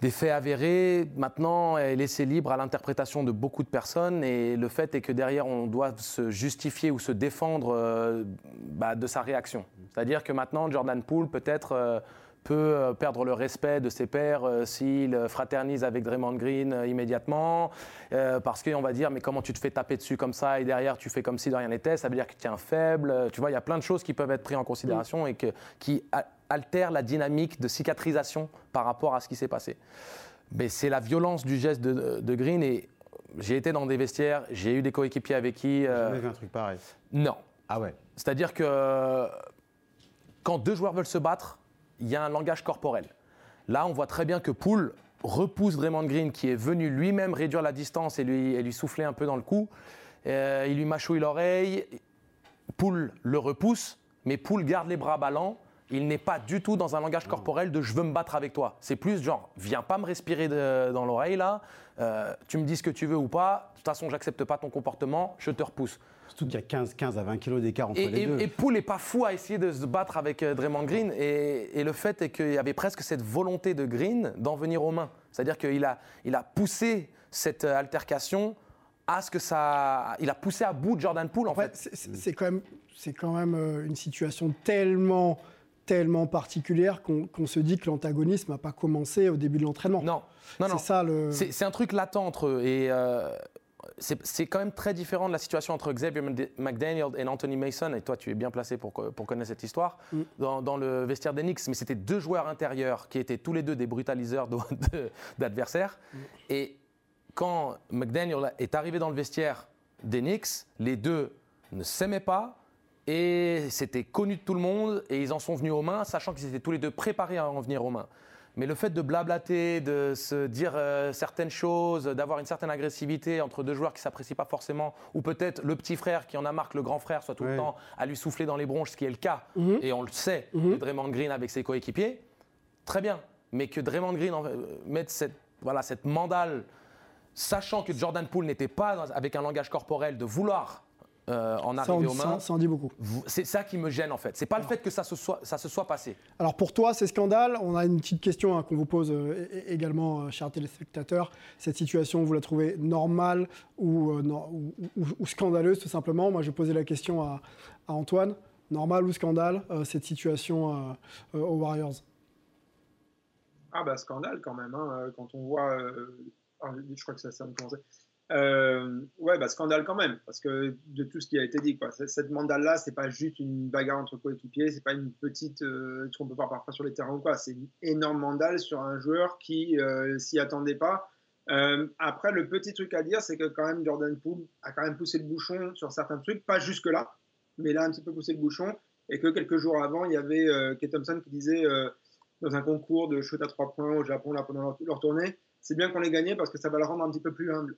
des faits avérés, maintenant, est laissée libre à l'interprétation de beaucoup de personnes. Et le fait est que derrière, on doit se justifier ou se défendre euh, bah, de sa réaction. C'est-à-dire que maintenant, Jordan Poole, peut-être, euh, peut euh, perdre le respect de ses pairs euh, s'il fraternise avec Draymond Green euh, immédiatement, parce qu'on va dire mais comment tu te fais taper dessus comme ça et derrière tu fais comme si de rien n'était, ça veut dire que tu es un faible. Tu vois, il y a plein de choses qui peuvent être prises en considération et que, qui altèrent la dynamique de cicatrisation par rapport à ce qui s'est passé. Mais c'est la violence du geste de, Green et j'ai été dans des vestiaires, j'ai eu des coéquipiers avec qui. Euh, jamais vu un truc pareil. Non. Ah ouais. C'est-à-dire que quand deux joueurs veulent se battre, il y a un langage corporel. Là, on voit très bien que Poole repousse Draymond Green, qui est venu lui-même réduire la distance et lui, lui souffler un peu dans le cou. Euh, il lui mâchouille l'oreille. Poole le repousse, mais Poole garde les bras ballants. Il n'est pas du tout dans un langage corporel de je veux me battre avec toi. C'est plus genre, viens pas me respirer dans l'oreille là, euh, tu me dis ce que tu veux ou pas, de toute façon, j'accepte pas ton comportement, je te repousse. Surtout qu'il y a 15, 15 à 20 kilos d'écart entre les deux. Et Poul n'est pas fou à essayer de se battre avec euh, Draymond Green. Et, le fait est qu'il y avait presque cette volonté de Green d'en venir aux mains. C'est-à-dire qu'il a, il a poussé cette euh, altercation à ce que ça. Il a poussé à bout de Jordan Poole, en, fait. C'est quand, même, quand même euh, une situation tellement tellement particulière qu'on se dit que l'antagonisme n'a pas commencé au début de l'entraînement. Non, non, non. C'est un truc latent entre eux. Et c'est quand même très différent de la situation entre Xavier McDaniel et Anthony Mason. Et toi, tu es bien placé pour, pour connaître cette histoire. Mm. Dans, le vestiaire des Knicks, mais c'était deux joueurs intérieurs qui étaient tous les deux des brutaliseurs <laughs> d'adversaires. Mm. Et quand McDaniel est arrivé dans le vestiaire des Knicks, les deux ne s'aimaient pas. Et c'était connu de tout le monde. Et ils en sont venus aux mains, sachant qu'ils étaient tous les deux préparés à en venir aux mains. Mais le fait de blablater, de se dire euh, certaines choses, d'avoir une certaine agressivité entre deux joueurs qui s'apprécient pas forcément, ou peut-être le petit frère qui en a marre que le grand frère soit tout le temps à lui souffler dans les bronches, ce qui est le cas, Mhm. et on le sait, Mhm. de Draymond Green avec ses coéquipiers, très bien. Mais que Draymond Green en- euh, mette cette, voilà, cette mandale, sachant que Jordan Poole n'était pas dans- avec un langage corporel de vouloir euh, en en- aux ça- mains, ça en dit beaucoup. c'est ça qui me gêne en fait. C'est pas le fait que ça se soit, ça se soit passé. Alors pour toi, c'est scandale. On a une petite question hein, qu'on vous pose euh, également, euh, chers téléspectateurs. Cette situation, vous la trouvez normale ou, euh, non- ou- ou- ou scandaleuse, tout simplement? Moi, je posais la question à, à Antoine. Normal ou scandale, euh, cette situation euh, euh, aux Warriors? Ah bah scandale quand même, hein, quand on voit... euh, ah, je crois que ça, ça me commencer. Euh, ouais, bah scandale quand même, parce que de tout ce qui a été dit, quoi. Cette- mandale-là, c'est pas juste une bagarre entre coéquipiers, c'est pas une petite, euh, peut voir parfois sur les terrains ou quoi, c'est une énorme mandale sur un joueur qui euh, s'y attendait pas. Euh, après, le petit truc à dire, c'est que quand même Jordan Poole a quand même poussé le bouchon sur certains trucs, pas jusque-là, mais il a un petit peu poussé le bouchon, et que quelques jours avant, il y avait Kate Thompson qui disait dans un concours de shoot à trois points au Japon là, pendant leur, tournée, c'est bien qu'on l'ait gagné parce que ça va le rendre un petit peu plus humble.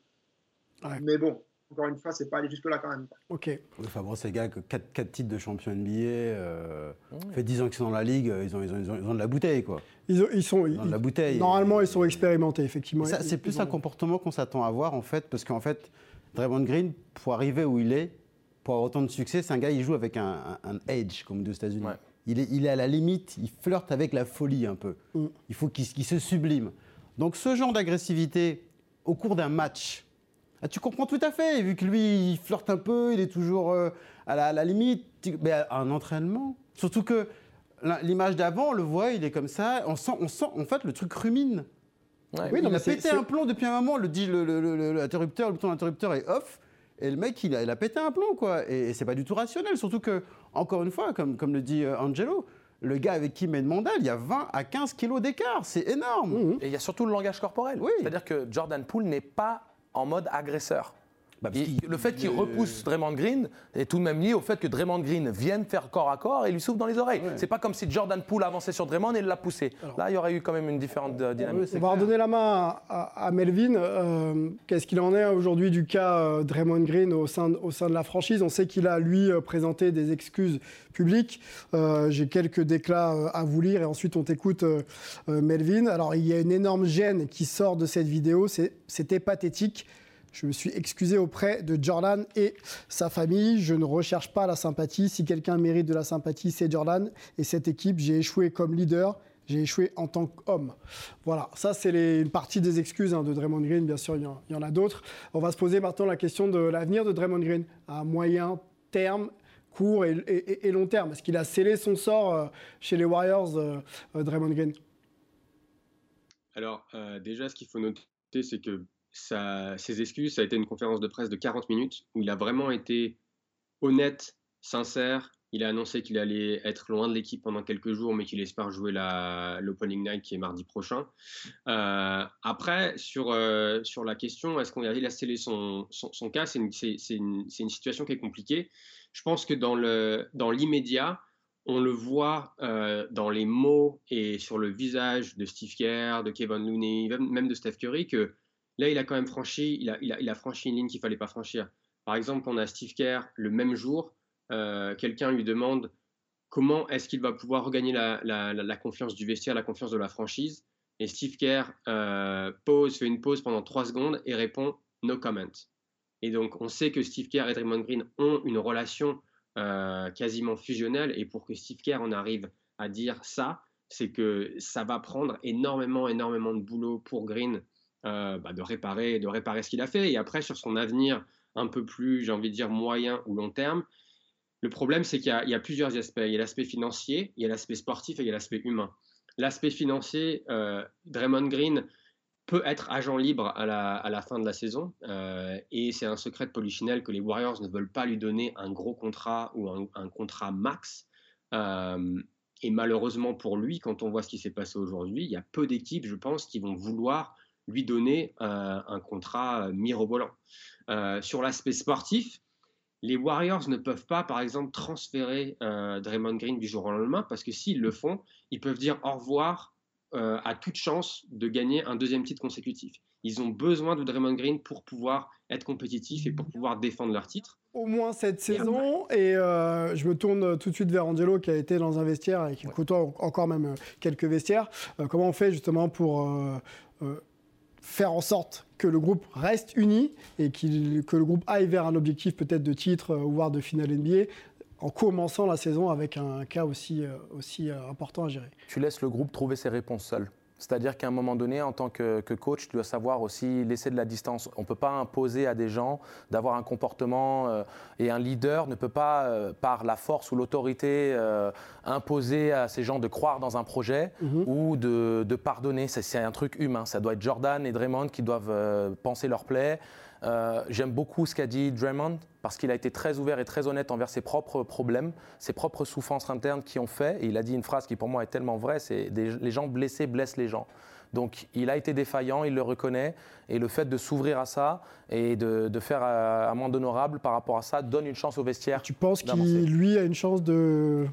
Ouais. Mais bon, encore une fois, c'est pas aller jusque-là quand même. Ok. Enfin bon, ces gars, 4, titres de champion NBA, euh, fait 10 ans qu'ils sont dans la ligue, euh, ils ont, ils ont, ils ont, ils ont de la bouteille, quoi. Ils, ont- ils sont, Ils ont de la bouteille. normalement, ils sont expérimentés, effectivement. C'est plus un comportement qu'on s'attend à voir, en fait, parce qu'en fait, Draymond Green, pour arriver où il est, pour avoir autant de succès, c'est un gars, il joue avec un, un- un edge, comme aux États-Unis. Ouais. Il, est, il est à la limite, il flirte avec la folie un peu. Mm. Il faut qu'il qu'il se sublime. Donc, ce genre d'agressivité au cours d'un match, ah, tu comprends tout à fait, vu que lui, il flirte un peu, il est toujours euh, à, la, à la limite. Mais un entraînement, surtout que l'image d'avant, on le voit, il est comme ça, on sent, on sent, en fait, le truc rumine. Ouais. Oui, non, il a pété un plomb depuis un moment, le, dit- le, le, le- le- l'interrupteur, le bouton d'interrupteur est off, et le mec, il a, il a pété un plomb, quoi. Et, et c'est pas du tout rationnel, surtout que, encore une fois, comme, comme le dit euh, Angelo, le gars avec qui il met de mandale, il y a 20 à 15 kilos d'écart, c'est énorme. Mhm. Et il y a surtout le langage corporel. Oui. C'est-à-dire que Jordan Poole n'est pas en mode agresseur. Bah, Il- le fait qu'il repousse Draymond Green est tout de même lié au fait que Draymond Green vienne faire corps à corps et lui souffle dans les oreilles. Ouais. C'est pas comme si Jordan Poole avançait sur Draymond et l'a poussé. Là, il y aurait eu quand même une différente euh, dynamique. On va redonner la main à, à- à Melvin. Euh, Qu'est-ce qu'il en est aujourd'hui du cas euh, Draymond Green au sein, de- au sein de la franchise? On sait qu'il a, lui, présenté des excuses publiques. Euh, J'ai quelques déclats à vous lire et ensuite on t'écoute, euh, euh, Melvin. Alors, il y a une énorme gêne qui sort de cette vidéo. C'est- C'était pathétique. Je me suis excusé auprès de Jordan et sa famille. Je ne recherche pas la sympathie. Si quelqu'un mérite de la sympathie, c'est Jordan et cette équipe. J'ai échoué comme leader. J'ai échoué en tant qu'homme. Voilà, ça c'est une partie des excuses hein, de Draymond Green. Bien sûr, il y en, a d'autres. On va se poser maintenant la question de l'avenir de Draymond Green à moyen terme, court et, long terme. Est-ce qu'il a scellé son sort euh, chez les Warriors, euh, euh, Draymond Green? Alors, déjà, ce qu'il faut noter, c'est que ses excuses, ça a été une conférence de presse de 40 minutes où il a vraiment été honnête, sincère. Il a annoncé qu'il allait être loin de l'équipe pendant quelques jours, mais qu'il espère jouer l'Opening Night qui est mardi prochain. Euh, après, sur, euh, sur la question, est-ce qu'on a il a scellé son, son, cas C'est une, une, une situation qui est compliquée. Je pense que dans l'immédiat, on le voit euh, dans les mots et sur le visage de Steve Kerr, de Kevin Looney, même de Steph Curry, que là, il a quand même franchi, il a, a, franchi une ligne qu'il fallait pas franchir. Par exemple, on a Steve Kerr le même jour, euh, quelqu'un lui demande comment est-ce qu'il va pouvoir regagner la, confiance du vestiaire, la confiance de la franchise. Et Steve Kerr euh, pose, fait une pause pendant trois secondes et répond no comment. Et donc, on sait que Steve Kerr et Draymond Green ont une relation euh, quasiment fusionnelle. Et pour que Steve Kerr en arrive à dire ça, c'est que ça va prendre énormément, énormément de boulot pour Green euh, bah, de réparer, de réparer ce qu'il a fait. Et après, sur son avenir un peu plus, j'ai envie de dire, moyen ou long terme, le problème, c'est qu'il y, a- plusieurs aspects. Il y a l'aspect financier, il y a l'aspect sportif et il y a l'aspect humain. L'aspect financier, euh, Draymond Green peut être agent libre à la, à la fin de la saison. euh, et c'est un secret de Polichinelle que les Warriors ne veulent pas lui donner un gros contrat ou un, contrat max. Et malheureusement pour lui, quand on voit ce qui s'est passé aujourd'hui, il y a peu d'équipes, je pense, qui vont vouloir lui donner euh, un contrat euh, mirobolant. Euh, sur l'aspect sportif, les Warriors ne peuvent pas, par exemple, transférer Draymond Green du jour au lendemain parce que s'ils le font, ils peuvent dire au revoir a toute chance de gagner un deuxième titre consécutif. Ils ont besoin de Draymond Green pour pouvoir être compétitifs et pour pouvoir défendre leur titre. Au moins cette saison. Et euh, je me tourne tout de suite vers Angelo qui a été dans un vestiaire et qui côtoie encore même quelques vestiaires. Euh, comment on fait justement pour euh, faire en sorte que le groupe reste uni et que le groupe aille vers un objectif peut-être de titre euh, ou voire de finale NBA en commençant la saison avec un cas aussi, euh, aussi euh, important à gérer Tu laisses le groupe trouver ses réponses seul. C'est-à-dire qu'à un moment donné, en tant que, que coach, tu dois savoir aussi laisser de la distance. On ne peut pas imposer à des gens d'avoir un comportement euh, et un leader ne peut pas, euh, par la force ou l'autorité, euh, imposer à ces gens de croire dans un projet ou de, de pardonner. C'est- un truc humain. Ça doit être Jordan et Draymond qui doivent penser leur play. Euh, J'aime beaucoup ce qu'a dit Draymond parce qu'il a été très ouvert et très honnête envers ses propres problèmes, ses propres souffrances internes qui ont fait. Et il a dit une phrase qui pour moi est tellement vraie, c'est les gens blessés blessent les gens. Donc il a été défaillant, il le reconnaît, et le fait de s'ouvrir à ça et de, de faire euh, amende honorable par rapport à ça donne une chance au vestiaire. Tu penses qu'il, lui, a une chance de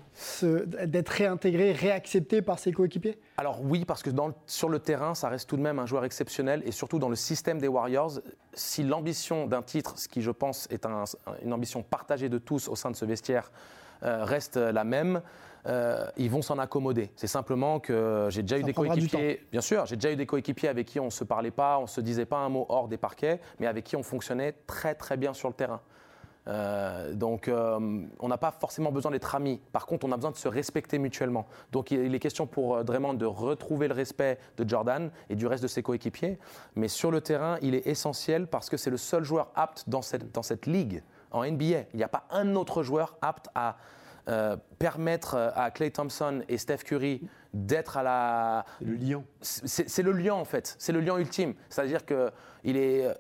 d'être réintégré, réaccepté par ses coéquipiers? Alors oui, parce que dans sur le terrain, ça reste tout de même un joueur exceptionnel. Et surtout dans le système des Warriors, si l'ambition d'un titre, ce qui je pense est un- une ambition partagée de tous au sein de ce vestiaire, euh, reste la même, euh, ils vont s'en accommoder. C'est simplement que j'ai déjà eu des coéquipiers, bien sûr, j'ai déjà eu des coéquipiers avec qui on ne se parlait pas, on ne se disait pas un mot hors des parquets, mais avec qui on fonctionnait très très bien sur le terrain. Euh, donc, euh, on n'a pas forcément besoin d'être amis. Par contre, on a besoin de se respecter mutuellement. Donc, il il est question pour euh, Draymond de retrouver le respect de Jordan et du reste de ses coéquipiers. Mais sur le terrain, il est essentiel parce que c'est le seul joueur apte dans cette, dans cette ligue, en NBA. Il n'y a pas un autre joueur apte à euh, permettre euh, à Clay Thompson et Steph Curry d'être à la. Le lion. C'est le lion en fait. C'est le lion ultime. C'est-à-dire qu'il est euh,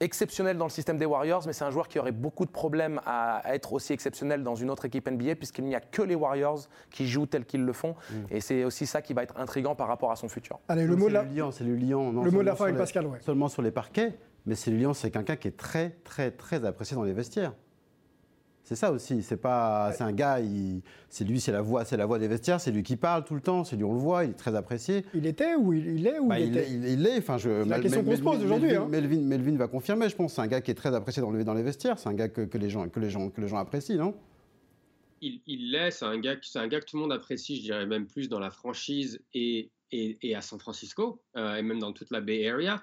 exceptionnel dans le système des Warriors, mais c'est un joueur qui aurait beaucoup de problèmes à être aussi exceptionnel dans une autre équipe NBA, puisqu'il n'y a que les Warriors qui jouent tels qu'ils le font. Et c'est aussi ça qui va être intriguant par rapport à son futur. Allez, le mot c'est de la... le lion, c'est le lion. non Le mot de la fin avec les- Pascal, ouais. Seulement sur les parquets, mais c'est le lion, c'est quelqu'un qui est très, très, très apprécié dans les vestiaires. C'est ça aussi. C'est pas, c'est un gars. C'est lui, c'est la voix, c'est la voix des vestiaires. C'est lui qui parle tout le temps. C'est lui, on le voit. Il est très apprécié. Il était ou il, il est ou Bah, il, il, était? est, il, il est, enfin, je, la question qu'on se pose Melvin- aujourd'hui, Melvin, hein. Melvin, Melvin va confirmer, je pense. C'est un gars qui est très apprécié dans, les- dans les vestiaires. C'est un gars que, que les gens, que, les gens, que les gens apprécient, non? Il, il l'est, c'est un, gars, c'est un gars que tout le monde apprécie, je dirais même plus dans la franchise et, et, et à San Francisco, euh, et même dans toute la Bay Area.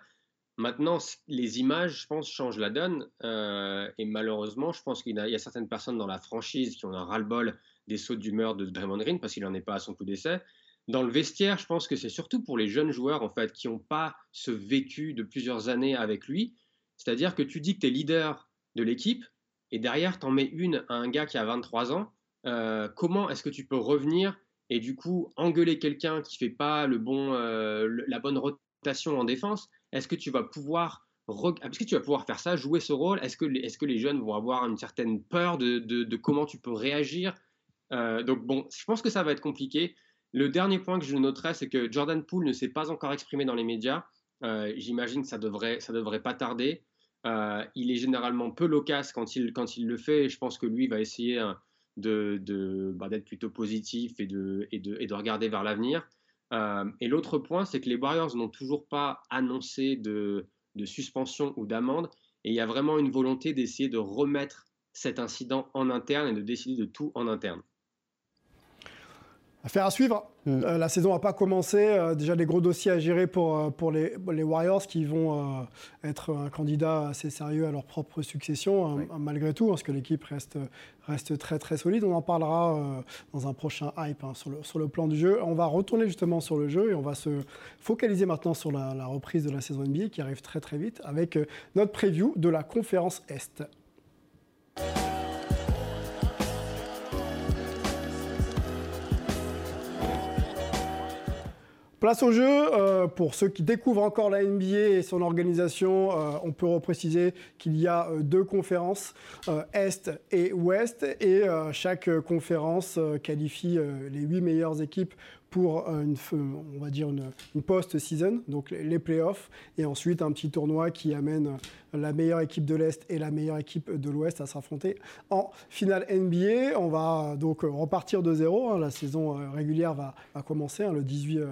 Maintenant, les images, je pense, changent la donne. euh, et malheureusement, je pense qu'il y a, certaines personnes dans la franchise qui ont un ras-le-bol des sautes d'humeur de Draymond Green parce qu'il n'en est pas à son coup d'essai. Dans le vestiaire, je pense que c'est surtout pour les jeunes joueurs en fait qui n'ont pas ce vécu de plusieurs années avec lui. C'est-à-dire que tu dis que tu es leader de l'équipe et derrière, tu en mets une à un gars qui a 23 ans. Euh, comment est-ce que tu peux revenir et du coup engueuler quelqu'un qui fait pas le bon, euh, la bonne rotation en défense Est-ce que tu vas pouvoir re- est-ce que tu vas pouvoir faire ça, jouer ce rôle? Est-ce que, les- jeunes vont avoir une certaine peur de, comment tu peux réagir? Euh, Donc bon, je pense que ça va être compliqué. Le dernier point que je noterai, c'est que Jordan Poole ne s'est pas encore exprimé dans les médias. Euh, J'imagine que ça devrait, devrait pas tarder. Euh, il est généralement peu loquace quand il, le fait. Et je pense que lui va essayer hein, bah, d'être plutôt positif et de regarder vers l'avenir. Euh, et l'autre point, c'est que les Warriors n'ont toujours pas annoncé de, de suspension ou d'amende. Et il y a vraiment une volonté d'essayer de remettre cet incident en interne et de décider de tout en interne. Affaire à suivre. Euh, la saison n'a pas commencé. Euh, déjà des gros dossiers à gérer pour, euh, pour les, les Warriors qui vont euh, être un candidat assez sérieux à leur propre succession, hein, malgré tout, parce que l'équipe reste, reste très très solide. On en parlera dans un prochain hype hein, sur, le, sur le plan du jeu. On va retourner justement sur le jeu et on va se focaliser maintenant sur la, la reprise de la saison NBA qui arrive très très vite avec notre preview de la conférence Est. Place au jeu. euh, pour ceux qui découvrent encore la NBA et son organisation, euh, on peut repréciser qu'il y a euh, deux conférences, Est et Ouest, et chaque conférence qualifie les huit meilleures équipes pour une, on va dire une, post-season, donc les playoffs, et ensuite un petit tournoi qui amène la meilleure équipe de l'Est et la meilleure équipe de l'Ouest à s'affronter en finale NBA. On va donc repartir de zéro. hein. La saison régulière va, commencer hein, le 18, euh,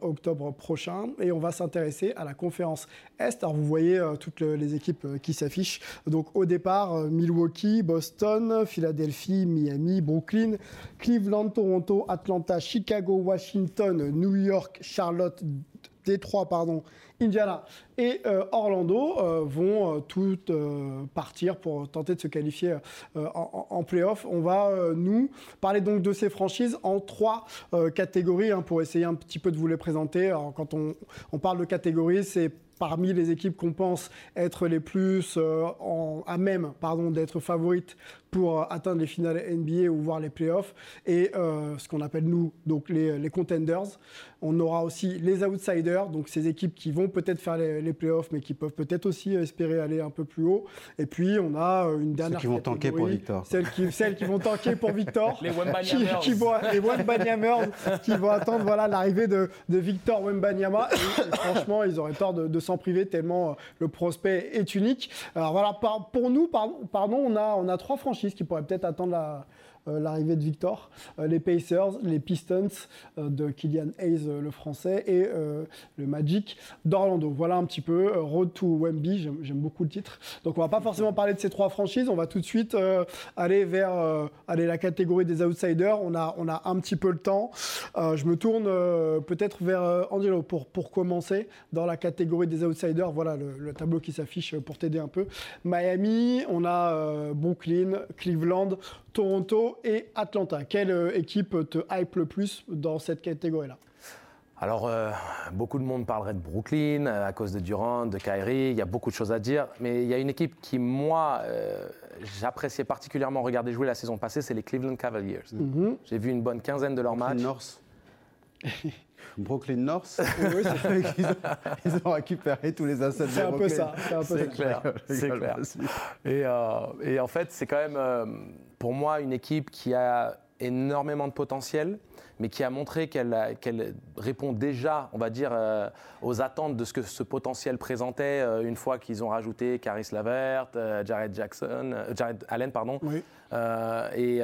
octobre prochain. Et on va s'intéresser à la conférence Est. Alors vous voyez toutes les équipes qui s'affichent. Donc au départ, Milwaukee, Boston, Philadelphie, Miami, Brooklyn, Cleveland, Toronto, Atlanta, Chicago, Washington, New York, Charlotte, Détroit, pardon, Indiana et euh, Orlando euh, vont euh, toutes partir pour tenter de se qualifier en, playoff. On va, nous, parler donc de ces franchises en trois catégories hein, pour essayer un petit peu de vous les présenter. Quand on, parle de catégories, c'est parmi les équipes qu'on pense être les plus en, à même d'être favorites pour atteindre les finales NBA ou voir les playoffs et ce qu'on appelle nous donc les, les, contenders. On aura aussi les outsiders, donc ces équipes qui vont peut-être faire les, les, playoffs, mais qui peuvent peut-être aussi espérer aller un peu plus haut. Et puis on a euh, une dernière. Celles qui vont tanker pour Victor. Celles qui, celles qui vont tanker pour Victor. <laughs> les Wembanyamers. Qui, qui vont, les Wembanyamers qui vont attendre voilà, l'arrivée de, de, Victor Wembanyama. Et, franchement, ils auraient tort de, de s'en priver tellement euh, le prospect est unique. Alors voilà, pour nous, pardon, pardon on, a, on a trois franchises qui pourraient peut-être attendre la l'arrivée de Victor, euh, les Pacers, les Pistons euh, de Kylian Hayes, le français, et le Magic d'Orlando. Voilà un petit peu Road to Wemby, j'aime beaucoup le titre. Donc on va pas forcément parler de ces trois franchises, on va tout de suite aller vers la catégorie des outsiders. On a, a un petit peu le temps. je me tourne peut-être vers Angelo pour, pour commencer dans la catégorie des outsiders. Voilà le tableau qui s'affiche pour t'aider un peu. Miami, on a Brooklyn, Cleveland, Toronto et Atlanta. Quelle euh, équipe te hype le plus dans cette catégorie-là? Alors, euh, beaucoup de monde parlerait de Brooklyn euh, à cause de Durant, de Kyrie. Il y a beaucoup de choses à dire. Mais il y a une équipe qui, moi, j'appréciais particulièrement regarder jouer la saison passée, c'est les Cleveland Cavaliers. Mhm. J'ai vu une bonne quinzaine de leurs matchs. North. <laughs> Brooklyn North. <laughs> oui, ils, ont, ils, ont, récupéré tous les assets de C'est un peu ça. C'est clair. C'est clair. Et, et, en fait, c'est quand même pour moi une équipe qui a énormément de potentiel, mais qui a montré qu'elle répond déjà, on va dire, euh, aux attentes de ce que ce potentiel présentait euh, une fois qu'ils ont rajouté Caris Lavert, euh, Jared Jackson, Jared Allen, pardon. et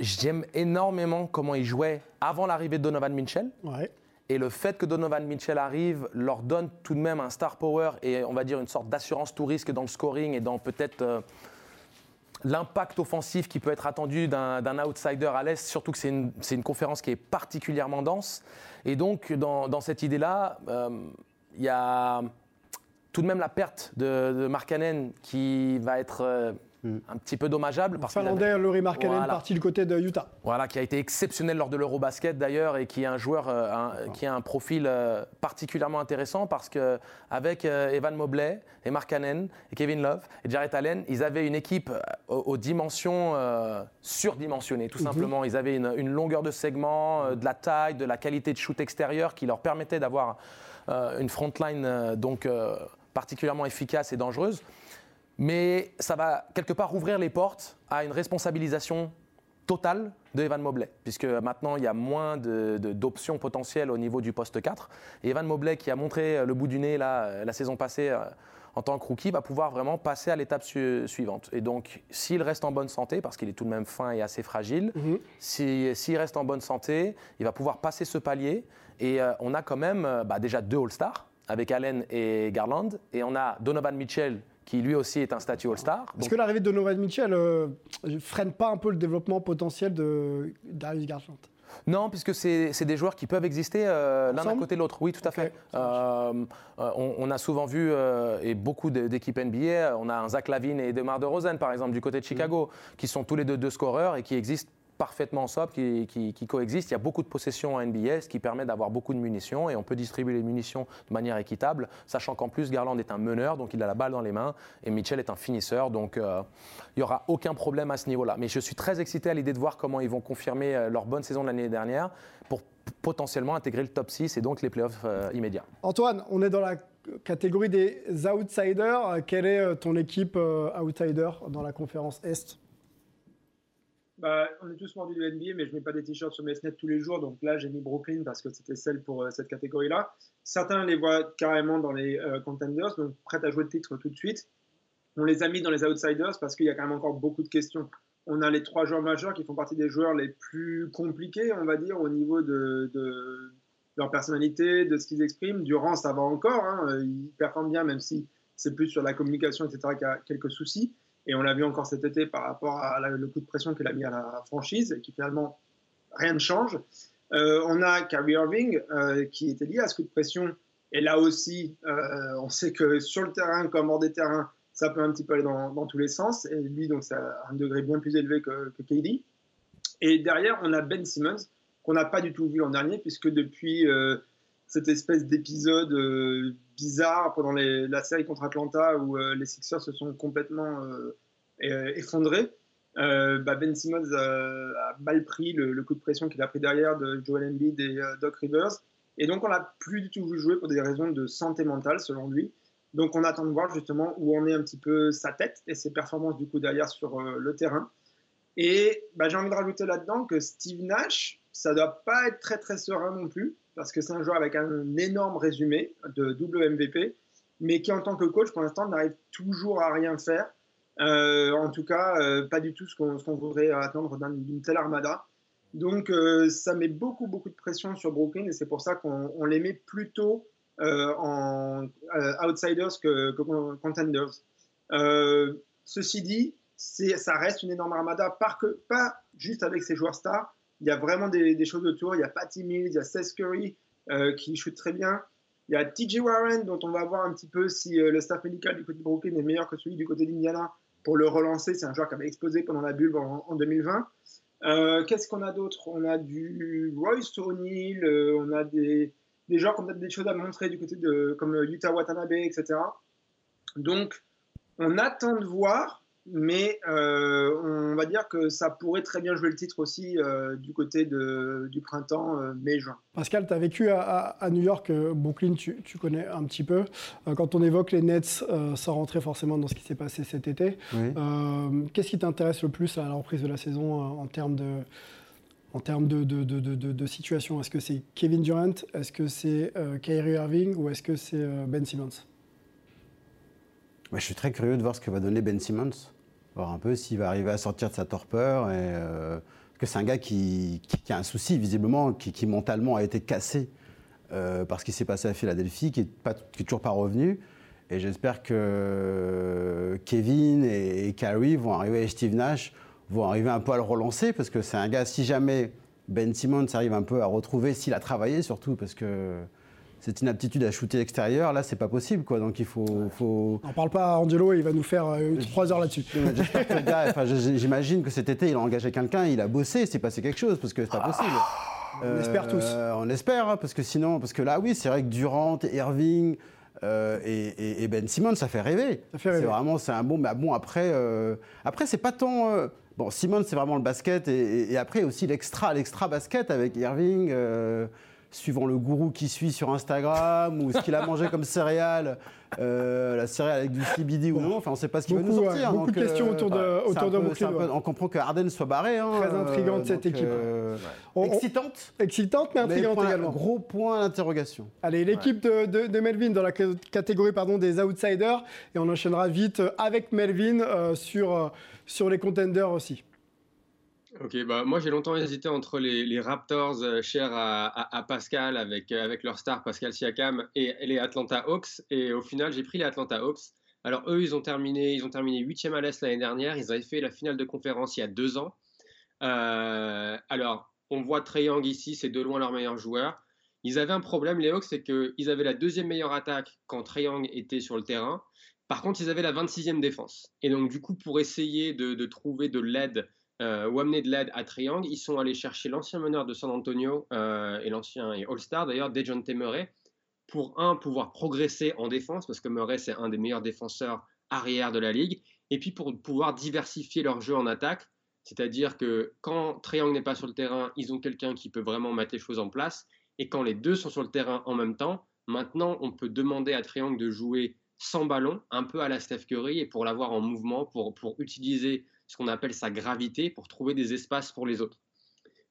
j'aime énormément comment ils jouaient avant l'arrivée de Donovan Mitchell. Et le fait que Donovan Mitchell arrive leur donne tout de même un star power et on va dire une sorte d'assurance tout risque dans le scoring et dans peut-être l'impact offensif qui peut être attendu d'un outsider à l'Est, surtout que c'est une, une, conférence qui est particulièrement dense. Et donc, dans, dans cette idée-là, euh, il y a tout de même la perte de, de Mark qui va être euh. Un petit peu dommageable. Parce Finlandais, Laurie Markkanen, parti du côté de Utah. Voilà, qui a été exceptionnel lors de l'Eurobasket d'ailleurs et qui est un joueur euh, qui a un profil euh, particulièrement intéressant parce que avec euh, Evan Mobley et Markkanen et Kevin Love et Jarrett Allen, ils avaient une équipe aux, dimensions surdimensionnées, tout mhm. simplement. Ils avaient une, une, longueur de segment, de la taille, de la qualité de shoot extérieur qui leur permettait d'avoir une frontline donc particulièrement efficace et dangereuse. Mais ça va quelque part ouvrir les portes à une responsabilisation totale de Evan Mobley, puisque maintenant il y a moins d'options potentielles au niveau du poste 4. Et Evan Mobley, qui a montré le bout du nez là, la saison passée euh, en tant que rookie, va pouvoir vraiment passer à l'étape suivante. Et donc, s'il reste en bonne santé, parce qu'il est tout de même fin et assez fragile, mhm. s'il reste en bonne santé, il va pouvoir passer ce palier. Et euh, on a quand même euh, bah, déjà deux All-Stars, avec Allen et Garland, et on a Donovan Mitchell qui lui aussi est un statut All-Star. Est-ce que l'arrivée de Donovan Mitchell euh, freine pas un peu le développement potentiel de Darius Garland? Non, puisque c'est des joueurs qui peuvent exister euh, l'un à côté de l'autre. Oui, tout à fait. Euh, on, a souvent vu, et beaucoup d'équipes NBA, on a un Zach Lavine et Demar DeRozan, par exemple, du côté de Chicago, mm. qui sont tous les deux deux scoreurs et qui existent parfaitement sobre, qui, qui, coexistent. Il y a beaucoup de possessions en NBA, ce qui permet d'avoir beaucoup de munitions et on peut distribuer les munitions de manière équitable, sachant qu'en plus Garland est un meneur, donc il a la balle dans les mains, et Mitchell est un finisseur, donc euh, il n'y aura aucun problème à ce niveau-là. Mais je suis très excité à l'idée de voir comment ils vont confirmer euh, leur bonne saison de l'année dernière pour potentiellement intégrer le top 6 et donc les playoffs euh, immédiats. Antoine, on est dans la catégorie des outsiders. Quelle est ton équipe outsider dans la conférence Est? Bah, on est tous mordus de NBA, mais je mets pas des t-shirts sur mes fenêtres tous les jours. Donc là, j'ai mis Brooklyn parce que c'était celle pour euh, cette catégorie-là. Certains les voient carrément dans les euh, contenders, donc prêts à jouer le titre tout de suite. On les a mis dans les outsiders parce qu'il y a quand même encore beaucoup de questions. On a les trois joueurs majeurs qui font partie des joueurs les plus compliqués, on va dire, au niveau de, leur personnalité, de ce qu'ils expriment. Durant, ça va encore, hein, il performe bien, même si c'est plus sur la communication, etc., qu'il y a quelques soucis. Et on l'a vu encore cet été par rapport à le coup de pression qu'il a mis à la franchise, et qui finalement, rien ne change. Euh, on a Kyrie Irving, euh, qui était lié à ce coup de pression. Et là aussi, euh, on sait que sur le terrain, comme hors des terrains, ça peut un petit peu aller dans, tous les sens. Et lui, donc, c'est à un degré bien plus élevé que, que. Et derrière, on a Ben Simmons, qu'on n'a pas du tout vu l'an dernier, puisque depuis cette espèce d'épisode euh, bizarre pendant la série contre Atlanta, où euh, les Sixers se sont complètement effondrés, bah ben Simmons a mal pris le, le coup de pression qu'il a pris derrière de Joel Embiid et Doc Rivers. Et donc, on l'a plus du tout vu jouer pour des raisons de santé mentale, selon lui. Donc, on attend de voir justement où en est un petit peu sa tête et ses performances du coup derrière sur le terrain. Et bah, j'ai envie de rajouter là-dedans que Steve Nash, ça ne doit pas être très très serein non plus, parce que c'est un joueur avec un énorme résumé de double MVP, mais qui en tant que coach, pour l'instant, n'arrive toujours à rien faire. Euh, en tout cas, euh, pas du tout ce qu'on qu voudrait attendre d'une telle armada. Donc, euh, ça met beaucoup, beaucoup de pression sur Brooklyn et c'est pour ça qu'on les met plutôt en outsiders que, contenders. ceci dit, ça reste une énorme armada, pas, que, pas juste avec ses joueurs stars. Il y a vraiment des, choses autour. Il y a Patty Mills, il y a Seth Curry euh, qui shoot très bien. Il y a TJ Warren, dont on va voir un petit peu si euh, le staff médical du côté de Brooklyn est meilleur que celui du côté d'Indiana pour le relancer. C'est un joueur qui avait explosé pendant la bulle en, en 2020. Euh, Qu'est-ce qu'on a d'autre? On a du Royce O'Neal, on a des, des joueurs qui ont peut-être des choses à montrer du côté de comme Utah Watanabe, etc. Donc, on attend de voir mais euh, on va dire que ça pourrait très bien jouer le titre aussi euh, du côté de, du printemps euh, mai-juin. Pascal, tu as vécu à, à, New York, euh, Brooklyn, tu, tu, connais un petit peu. Euh, quand on évoque les Nets, euh, sans rentrer forcément dans ce qui s'est passé cet été, oui. qu'est-ce qui t'intéresse le plus à la reprise de la saison en termes de, en termes de, de, de, de situation? Est-ce que c'est Kevin Durant? Est-ce que c'est Kyrie Irving? Ou est-ce que c'est Ben Simmons? Je suis très curieux de voir ce que va donner Ben Simmons un peu s'il va arriver à sortir de sa torpeur. Et, euh, que c'est un gars qui, qui, a un souci, visiblement, qui, qui mentalement a été cassé euh, par ce qui s'est passé à Philadelphie, qui n'est toujours pas revenu. Et j'espère que Kevin et, et Kyrie vont arriver, et Steve Nash vont arriver un peu à le relancer, parce que c'est un gars, si jamais Ben Simmons arrive un peu à retrouver, s'il a travaillé surtout, parce que cette inaptitude à shooter extérieur, là, c'est pas possible, quoi. Donc il faut. faut... On parle pas à Angelo, il va nous faire euh, trois heures là-dessus. J'imagine que cet été, il a engagé quelqu'un, il a bossé, c'est passé quelque chose, parce que c'est pas possible. Ah, on espère tous. Euh, on espère, hein, parce que sinon, parce que là, oui, c'est vrai que Durant, Irving. Euh, et, et, et, Ben Simmons, ça fait rêver. C'est vraiment, c'est un bon. Mais bon, après, euh, après, c'est pas tant. Bon, Simmons, c'est vraiment le basket, et, et après aussi l'extra, l'extra basket avec Irving suivant le gourou qui suit sur Instagram ou ce qu'il a mangé comme céréales, euh, la céréale avec du CBD ou non, enfin on ne sait pas ce qu'il va nous sortir. Beaucoup donc, de questions autour de, euh, autour de peu, peu, On comprend que Harden soit barré. Hein, Très intrigante cette équipe. Euh, on, excitante. Excitante mais intrigante point, également. Gros point d'interrogation. Allez, l'équipe ouais. de, de, de, Melvin dans la catégorie pardon, des outsiders et on enchaînera vite avec Melvin euh, sur, sur les contenders aussi. Ok, bah moi j'ai longtemps hésité entre les, Raptors euh, chers à, Pascal avec, euh, avec leur star Pascal Siakam et, les Atlanta Hawks et au final j'ai pris les Atlanta Hawks. Alors eux ils ont terminé ils ont terminé huitième à l'est l'année dernière, ils avaient fait la finale de conférence il y a deux ans. Euh, alors on voit Trey Young ici, c'est de loin leur meilleur joueur. Ils avaient un problème les Hawks, c'est qu'ils avaient la deuxième meilleure attaque quand Trey Young était sur le terrain. Par contre ils avaient la 26e défense et donc du coup pour essayer de trouver de l'aide euh, ou de l'aide à Triangle, ils sont allés chercher l'ancien meneur de San Antonio euh, et l'ancien All-Star d'ailleurs, Dejounte Murray, pour un, pouvoir progresser en défense, parce que Murray c'est un des meilleurs défenseurs arrière de la ligue, et puis pour pouvoir diversifier leur jeu en attaque, c'est-à-dire que quand Triangle n'est pas sur le terrain, ils ont quelqu'un qui peut vraiment mettre les choses en place, et quand les deux sont sur le terrain en même temps, maintenant on peut demander à Triangle de jouer sans ballon, un peu à la Steph Curry, et pour l'avoir en mouvement, pour, pour utiliser ce qu'on appelle sa gravité pour trouver des espaces pour les autres.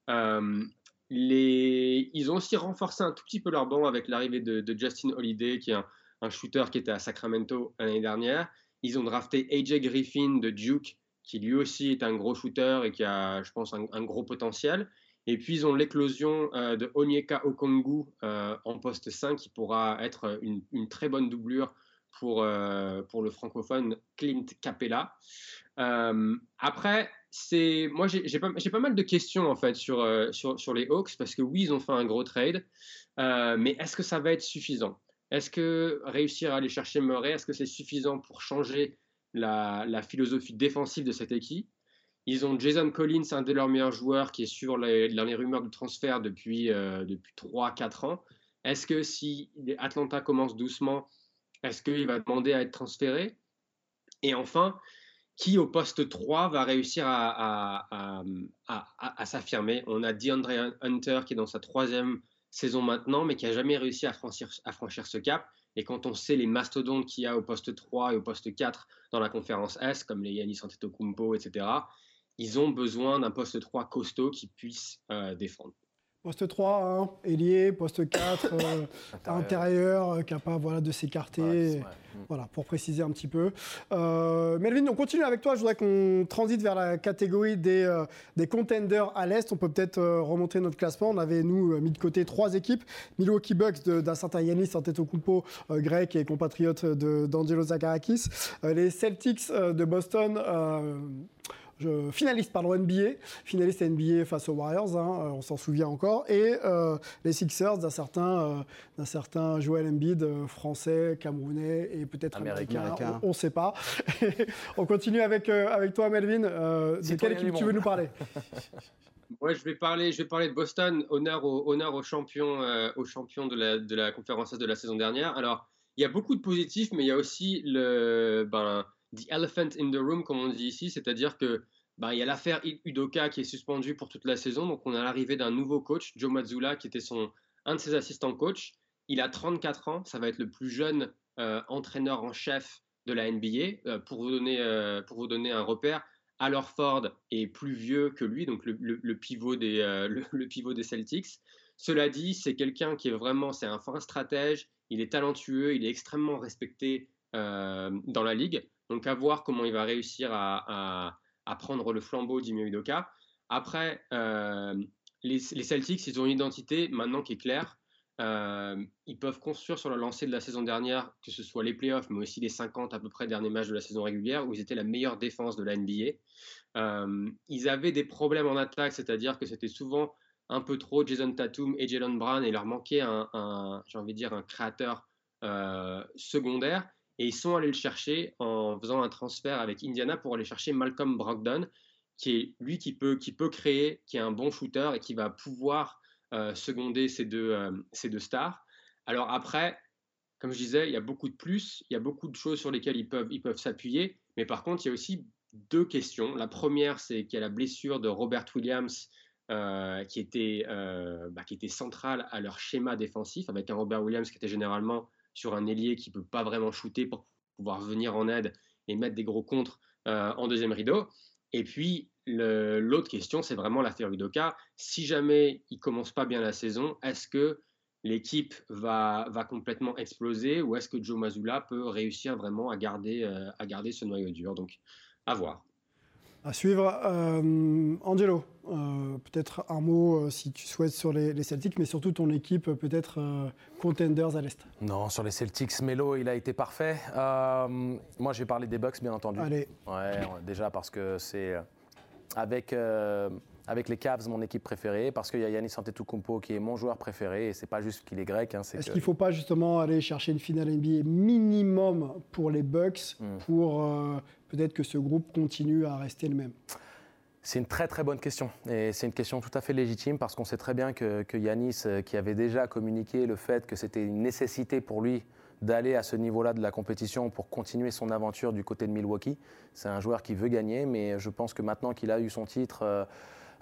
Euh. Ils ont aussi renforcé un tout petit peu leur banc avec l'arrivée de, Justin Holiday, qui est un, shooter qui était à Sacramento l'année dernière. Ils ont drafté AJ Griffin de Duke, qui lui aussi est un gros shooter et qui a, je pense, un, gros potentiel. Et puis, ils ont l'éclosion euh, de Onyeka Okongu euh, en poste 5, qui pourra être une très bonne doublure pour, euh, pour le francophone Clint Capella. Euh, après, c'est moi j'ai pas, pas, mal de questions en fait sur, euh, sur, sur, les Hawks parce que oui, ils ont fait un gros trade, mais est-ce que ça va être suffisant? Est-ce que réussir à aller chercher Murray, est-ce que c'est suffisant pour changer la, la, philosophie défensive de cette équipe? Ils ont Jason Collins, un de leurs meilleurs joueurs, qui est sur les, dans rumeurs de transfert depuis, depuis 3-4 ans. Est-ce que si Atlanta commence doucement, est-ce qu'il va demander à être transféré? Et enfin, qui au poste 3 va réussir à, s'affirmer? On a DeAndre Hunter qui est dans sa troisième saison maintenant, mais qui n'a jamais réussi à franchir, ce cap. Et quand on sait les mastodontes qu'il y a au poste 3 et au poste 4 dans la conférence S, comme les Yannis Antetokounmpo, etc., ils ont besoin d'un poste 3 costaud qui puisse euh, défendre. Poste 3, hein, ailier, poste 4, euh, intérieur, euh, capable voilà, de s'écarter. Ouais, voilà, pour préciser un petit peu. Euh, Melvin, on continue avec toi. Je voudrais qu'on transite vers la catégorie des, euh, des contenders à l'Est. On peut peut-être euh, remonter notre classement. On avait, nous, mis de côté trois équipes. Milwaukee Bucks d'un certain Yanis Antetokounmpo, euh, grec et compatriote d'Angelo Zagarakis. les Celtics de Boston je, finaliste pardon, NBA, finaliste NBA face aux Warriors, hein, on s'en souvient encore, et euh, les Sixers d'un certain, euh, certain Joel Embiid, euh, français, camerounais et peut-être américain, américain, on ne sait pas. <laughs> on continue avec, avec toi Melvin, de quelle équipe tu veux nous parler? <laughs> Ouais, je vais parler, je vais parler de Boston, honneur au, honneur aux champions, aux champions de la, de la conférence de la saison dernière. Alors, il y a beaucoup de positifs, mais il y a aussi le, ben, the elephant in the room, comme on dit ici, c'est-à-dire que bah, il y a l'affaire Udoka qui est suspendu pour toute la saison. Donc, on a l'arrivée d'un nouveau coach, Joe Mazzulla, qui était son, un de ses assistants coach. Il a 34 ans. Ça va être le plus jeune euh, entraîneur en chef de la NBA. Euh, pour, vous donner, euh, pour vous donner un repère, Al Ford est plus vieux que lui, donc <laughs> le, pivot, des, Celtics. Cela dit, c'est quelqu'un qui est vraiment, c'est un fin stratège. Il est talentueux, il est extrêmement respecté dans la ligue. Donc, à voir comment il va réussir à, prendre le flambeau d'Ime Udoka. Après, euh, les, Celtics, ils ont une identité maintenant qui est claire. Euh, ils peuvent construire sur le lancer de la saison dernière, que ce soit les playoffs, mais aussi les 50 à peu près derniers matchs de la saison régulière, où ils étaient la meilleure défense de la NBA. Euh, ils avaient des problèmes en attaque, c'est-à-dire que c'était souvent un peu trop Jason Tatum et Jalen Brown, et leur manquait un, envie dire, un créateur secondaire. Et ils sont allés le chercher en faisant un transfert avec Indiana pour aller chercher Malcolm Brogdon, qui est lui qui peut, qui peut créer, qui est un bon shooter et qui va pouvoir euh, seconder ces deux, euh, ces deux stars. Alors après, comme je disais, il y a beaucoup de plus, il y a beaucoup de choses sur lesquelles ils peuvent, ils peuvent s'appuyer, mais par contre, il y a aussi deux questions. La première, c'est qu'il y a la blessure de Robert Williams, euh, qui, était, bah, qui était centrale à leur schéma défensif, avec un Robert Williams qui était généralement sur un ailier qui ne peut pas vraiment shooter pour pouvoir venir en aide et mettre des gros contres euh, en deuxième rideau. Et puis, l'autre question, c'est vraiment l'affaire Udoka. Si jamais il commence pas bien la saison, est-ce que l'équipe va, complètement exploser ou est-ce que Joe Mazzulla peut réussir vraiment euh, à garder ce noyau dur? Donc, à voir. À suivre. Euh, Angelo, euh, peut-être un mot euh, si tu souhaites sur les, les, Celtics, mais surtout ton équipe, peut-être contenders à l'Est. Non, sur les Celtics, Melo, il a été parfait. moi, je vais parler des Bucks, bien entendu. Allez. Ouais, déjà parce que c'est avec avec les Cavs, mon équipe préférée, parce qu'il y a Yannis Antetokounmpo qui est mon joueur préféré, et c'est pas juste qu'il est grec. Hein, Est-ce qu'il ne faut pas justement aller chercher une finale NBA minimum pour les Bucks, mm. pour euh, peut-être que ce groupe continue à rester le même? C'est une très très bonne question et c'est une question tout à fait légitime parce qu'on sait très bien que, que Yanis, qui avait déjà communiqué le fait que c'était une nécessité pour lui d'aller à ce niveau-là de la compétition pour continuer son aventure du côté de Milwaukee. C'est un joueur qui veut gagner, mais je pense que maintenant qu'il a eu son titre, euh,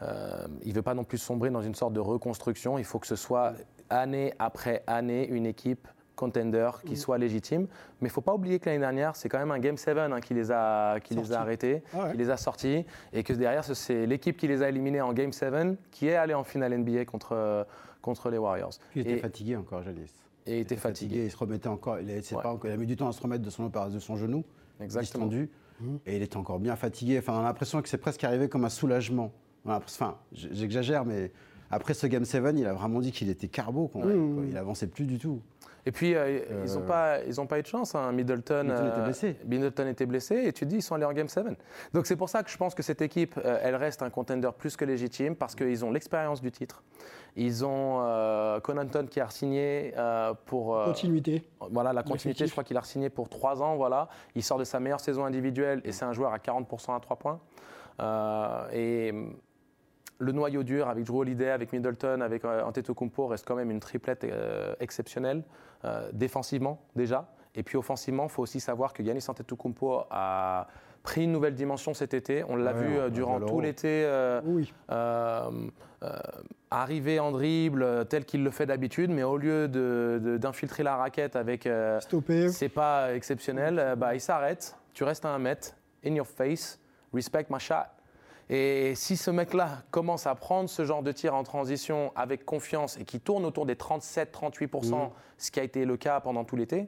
euh, il ne veut pas non plus sombrer dans une sorte de reconstruction. Il faut que ce soit année après année une équipe contender qui mmh. soit légitime. Mais il ne faut pas oublier que l'année dernière, c'est quand même un Game 7 hein, qui, les a, qui les a arrêtés, ah ouais. qui les a sortis. Et que derrière, c'est l'équipe qui les a éliminés en Game 7 qui est allée en finale NBA contre, contre les Warriors. Il était et, fatigué encore, Jalis. Et il était fatigué. fatigué. Il se remettait encore. Il, ouais. pas encore, il a mis du temps à se remettre de son, de son genou. Exactement. Distendu, mmh. Et il était encore bien fatigué. Enfin, on a l'impression que c'est presque arrivé comme un soulagement. Enfin, j'exagère, mais Après ce Game 7, il a vraiment dit qu'il était carbo. quoi. Mmh. Quoi, Il avançait plus du tout. Et puis, euh, ils n'ont Euh, pas, ils ont pas eu de chance. hein. Middleton, Middleton était euh, blessé. Middleton était blessé et tu te dis, ils sont allés en Game 7. Donc c'est pour ça que je pense que cette équipe, euh, elle reste un contender plus que légitime parce qu'ils ont l'expérience du titre. Ils ont euh, Connaughton qui a signé euh, pour. euh, Continuité. Voilà, la continuité, je crois qu'il a signé pour 3 ans. Voilà. Il sort de sa meilleure saison individuelle et c'est un joueur à 40% à 3 points. Euh, et le noyau dur avec Drew Holiday, avec Middleton, avec euh, Antetokounmpo reste quand même une triplette euh, exceptionnelle, euh, défensivement déjà. Et puis offensivement, il faut aussi savoir que Yanis Antetokounmpo a pris une nouvelle dimension cet été. On l'a Ouais, vu on- durant tout l'été. euh, Oui. euh, euh, arriver en dribble tel qu'il le fait d'habitude, mais au lieu de- de- d'infiltrer la raquette avec c'est pas exceptionnel, bah, il s'arrête, tu restes à un mètre, in your face, respect my shot. Et si ce mec-là commence à prendre ce genre de tir en transition avec confiance et qui tourne autour des 37-38%, ce qui a été le cas pendant tout l'été,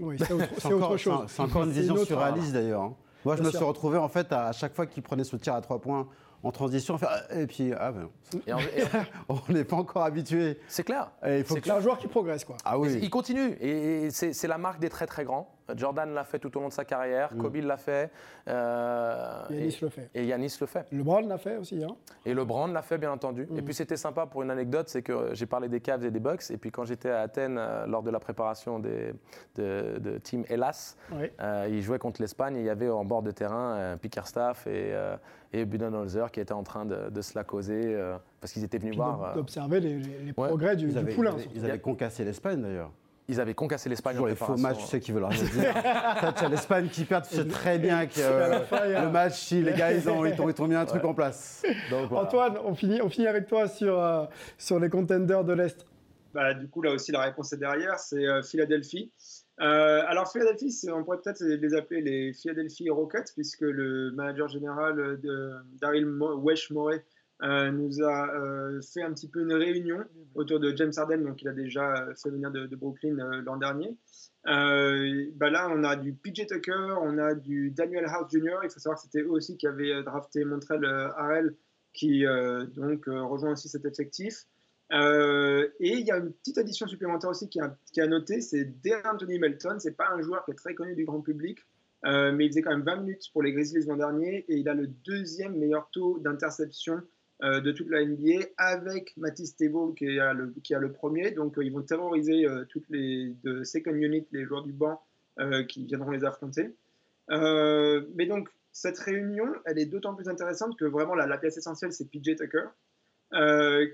Oui, c'est autre, <laughs> C'est chose. c'est- encore une vision surréaliste d'ailleurs. hein. Moi, je Bien me sûr. suis retrouvé en fait à, à chaque fois qu'il prenait ce tir à trois points en transition, Ah, et puis ah ben, et en- et- <laughs> on n'est pas encore habitué. c'est clair. Et il faut C'est que C'est un joueur qui progresse, quoi. Ah oui. Il continue et c'est c'est la marque des très très grands. Jordan l'a fait tout au long de sa carrière, Kobe l'a fait, euh, Yanis et, le fait. et Yanis le fait. LeBron l'a fait aussi. Hein. Et LeBron l'a fait bien entendu. Et puis c'était sympa pour une anecdote, c'est que j'ai parlé des Cavs et des Bucks. Et puis quand j'étais à Athènes euh, lors de la préparation des, de, de Team Hellas, Oui. euh, ils jouaient contre l'Espagne et il y avait en bord de terrain euh, Pickerstaff et, euh, et Budenholzer qui étaient en train de, de se la causer euh, parce qu'ils étaient venus voir. d'ob- euh, d'observer les, les- les progrès du, Ils du avaient, poulain. ils avaient- surtout. ils avaient concassé l'Espagne d'ailleurs. Ils avaient concassé l'Espagne en Toujours les faux matchs, tu sais, qui veulent rien dire. <laughs> Tu as l'Espagne qui perd, tu sais très bien que euh, le match, si les gars, ils ont, ils ont, ils ont mis un truc en place. Donc, voilà. Antoine, on finit, on finit avec toi sur, euh, sur les contenders de l'Est. Bah, du coup, là aussi, la réponse est derrière, c'est euh, Philadelphie. Euh, alors, Philadelphie, on pourrait peut-être les appeler les Philadelphia Rockets, puisque le manager général de Daryl Mo- Wesh Morey euh, nous a euh, fait un petit peu une réunion autour de James Harden, donc il a déjà euh, fait venir de, Brooklyn euh, l'an dernier. Euh, bah là, on a du PJ Tucker, on a du Daniel House Jr. Il faut savoir que c'était eux aussi qui avaient euh, drafté Montrell euh, Harrell, qui euh, donc euh, rejoint aussi cet effectif. Euh, et il y a une petite addition supplémentaire aussi qui a, qui a noté, c'est Anthony Melton. C'est pas un joueur qui est très connu du grand public, euh, mais il faisait quand même 20 minutes pour les Grizzlies l'an dernier et il a le deuxième meilleur taux d'interception euh, de toute la NBA avec Matisse Thébault qui, a le- premier. Donc euh, ils vont terroriser euh, toutes les de second unit, les joueurs du banc euh, qui viendront les affronter. Mais donc cette réunion, elle est d'autant plus intéressante que vraiment la, pièce essentielle, c'est PJ Tucker.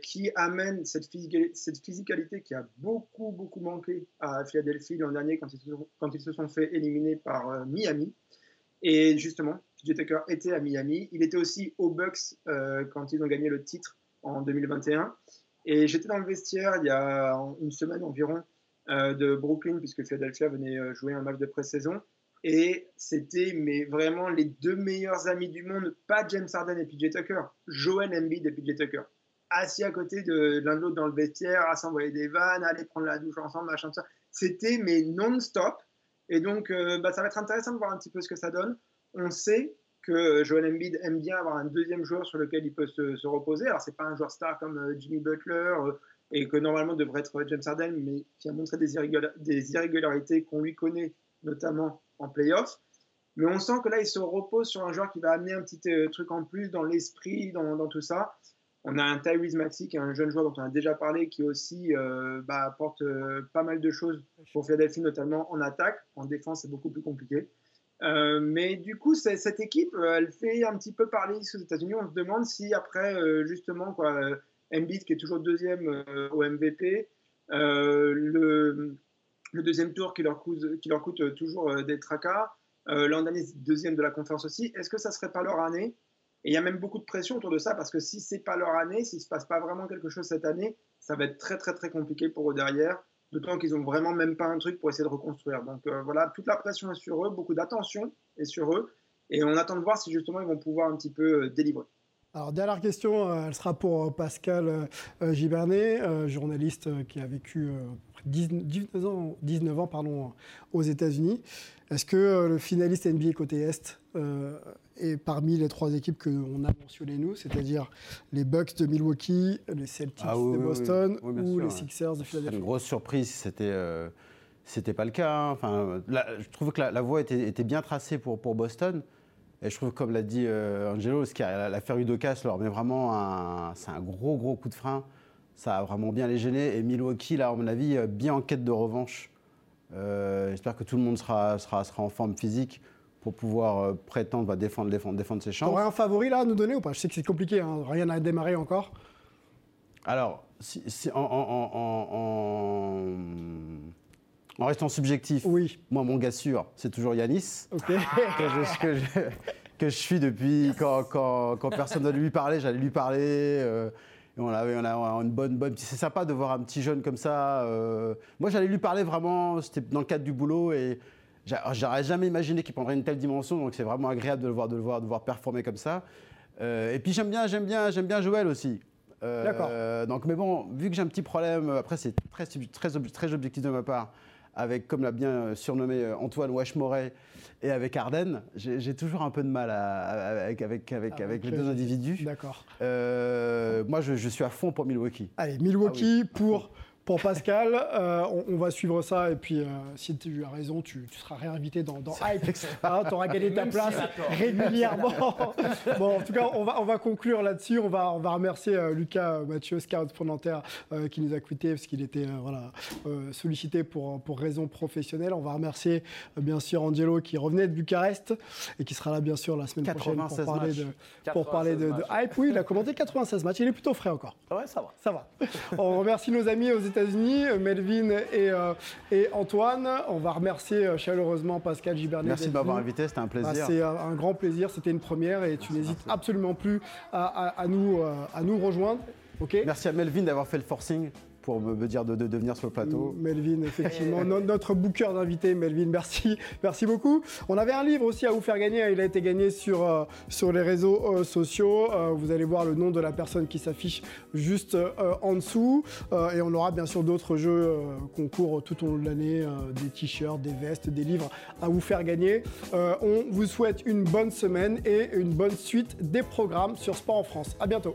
qui amène cette, cette physicalité qui a beaucoup, beaucoup manqué à Philadelphie l'an dernier quand ils, se sont, quand ils se sont fait éliminer par Miami. Et justement, PJ Tucker était à Miami. Il était aussi aux Bucks euh, quand ils ont gagné le titre en 2021. Et j'étais dans le vestiaire il y a une semaine environ euh, de Brooklyn, puisque Philadelphia venait euh, jouer un match de pré-saison. Et c'était mais vraiment les deux meilleurs amis du monde, pas James Harden et PJ Tucker, Joel Embiid et PJ Tucker. Assis à côté de l'un de l'autre dans le vestiaire, à s'envoyer des vannes, à aller prendre la douche ensemble, machin, tout ça. C'était mais non-stop. Et donc, euh, bah, ça va être intéressant de voir un petit peu ce que ça donne. On sait que Joel Embiid aime bien avoir un deuxième joueur sur lequel il peut se, se reposer. Alors, c'est pas un joueur star comme euh, Jimmy Butler euh, et que normalement devrait être James Harden, mais qui a montré des, irrégular- des irrégularités qu'on lui connaît, notamment en playoff. Mais on sent que là, il se repose sur un joueur qui va amener un petit truc en plus dans l'esprit, dans tout ça. On a un Tyrese Maxey, qui est un jeune joueur dont on a déjà parlé, qui aussi euh, bah, apporte euh, pas mal de choses pour Philadelphie, notamment en attaque. En défense, c'est beaucoup plus compliqué. Euh, mais du coup, cette équipe, elle fait un petit peu parler aux États-Unis. On se demande si après, justement, quoi, Embiid, qui est toujours deuxième au MVP, le, deuxième tour qui leur coûte, toujours des tracas, l'an dernier deuxième de la conférence aussi, est-ce que ça serait pas leur année Et il y a même beaucoup de pression autour de ça parce que si c'est pas leur année, s'il se passe pas vraiment quelque chose cette année, ça va être très très très compliqué pour eux derrière. D'autant qu'ils ont vraiment même pas un truc pour essayer de reconstruire. Donc euh, voilà, toute la pression est sur eux, beaucoup d'attention est sur eux, et on attend de voir si justement ils vont pouvoir un petit peu euh, délivrer. Alors, dernière question, euh, elle sera pour Pascal Gibernet, journaliste qui a vécu euh, 19, 19 ans, 19 ans pardon, aux États-Unis. Est-ce que le finaliste NBA côté Est et parmi les trois équipes qu'on a mentionnées nous, c'est-à-dire les Bucks de Milwaukee, les Celtics Ah oui, de Boston oui, ou sûr, les ouais. Sixers de Une Philadelphie. grosse surprise, c'était euh, c'était pas le cas. hein. Enfin, là, je trouve que la, la voie était, était bien tracée pour, pour Boston. Et je trouve, que, comme l'a dit euh, Angelo, ce qui a- l'affaire Udokas leur met vraiment un, c'est un gros gros coup de frein. Ça a vraiment bien les gêné. Et Milwaukee, là, à mon avis, euh, bien en quête de revanche. Euh, J'espère que tout le monde sera, sera, sera en forme physique pour pouvoir euh, prétendre bah, défendre, défendre, défendre ses chances. T'aurais un favori là à nous donner ou pas? Je sais que c'est compliqué, hein, rien n'a démarré encore. Alors, si, si- en, en- en- en- en restant subjectif, Oui. moi, mon gars sûr, c'est toujours Yanis, Ok. <laughs> que je, que je- que je suis depuis quand, quand- quand personne ne lui parlait, j'allais lui parler. euh, et on avait, on a une bonne, bonne. C'est sympa de voir un petit jeune comme ça. euh. moi, j'allais lui parler vraiment. C'était dans le cadre du boulot et j'aurais jamais imaginé qu'il prendrait une telle dimension. Donc, c'est vraiment agréable de le voir, de le voir, de le voir performer comme ça. Euh, et puis, j'aime bien, j'aime bien, j'aime bien Joël aussi. Euh, D'accord. Donc, mais bon, vu que j'ai un petit problème, après, c'est très, très, ob- très objectif de ma part. Avec, comme l'a bien euh, surnommé euh, Antoine Wesh-Moret, et avec Arden, j'ai toujours un peu de mal à- à- avec, avec, avec, avec les deux individus. D'accord. Euh, moi, je, je suis à fond pour Milwaukee. Allez, Ah Milwaukee pour, pour Pascal. Euh, on, on va suivre ça et puis euh, si tu as raison, tu, tu seras réinvité dans, dans Hype. tu auras gagné ta place tort. régulièrement. <laughs> bon, en tout cas, on va, on va conclure là-dessus. On va, on va remercier euh, Lucas Mathieu, scout euh, qui nous a quittés parce qu'il était euh, voilà, euh, sollicité pour, pour raisons professionnelles. On va remercier euh, bien sûr Angelo qui revenait de Bucarest et qui sera là bien sûr la semaine prochaine pour 96 parler, matchs. de, pour parler de, de 96 Hype. Oui, il a commenté 96 matchs. Il est plutôt frais encore. Ouais, ça va. Ça va. On remercie nos amis aux États-Unis, euh, Melvin et, euh, et Antoine. On va remercier euh, chaleureusement Pascal Gibernet. Merci de m'avoir invité, c'était un Bah, plaisir. c'est un, grand plaisir, c'était une première et tu n'hésites absolument plus à, à- à nous, à nous rejoindre. Ok? Merci à Melvin d'avoir fait le forcing pour me, dire de, sur le plateau. Melvin, effectivement, No- notre booker d'invité, Melvin, merci, <laughs> merci beaucoup. On avait un livre aussi à vous faire gagner, il a été gagné sur, euh, les réseaux euh, sociaux. Euh, vous allez voir le nom de la personne qui s'affiche juste en dessous. Et on aura bien sûr d'autres jeux concours tout au long de l'année, des t-shirts, des vestes, des livres à vous faire gagner. On vous souhaite une bonne semaine et une bonne suite des programmes sur Sport en France. À bientôt.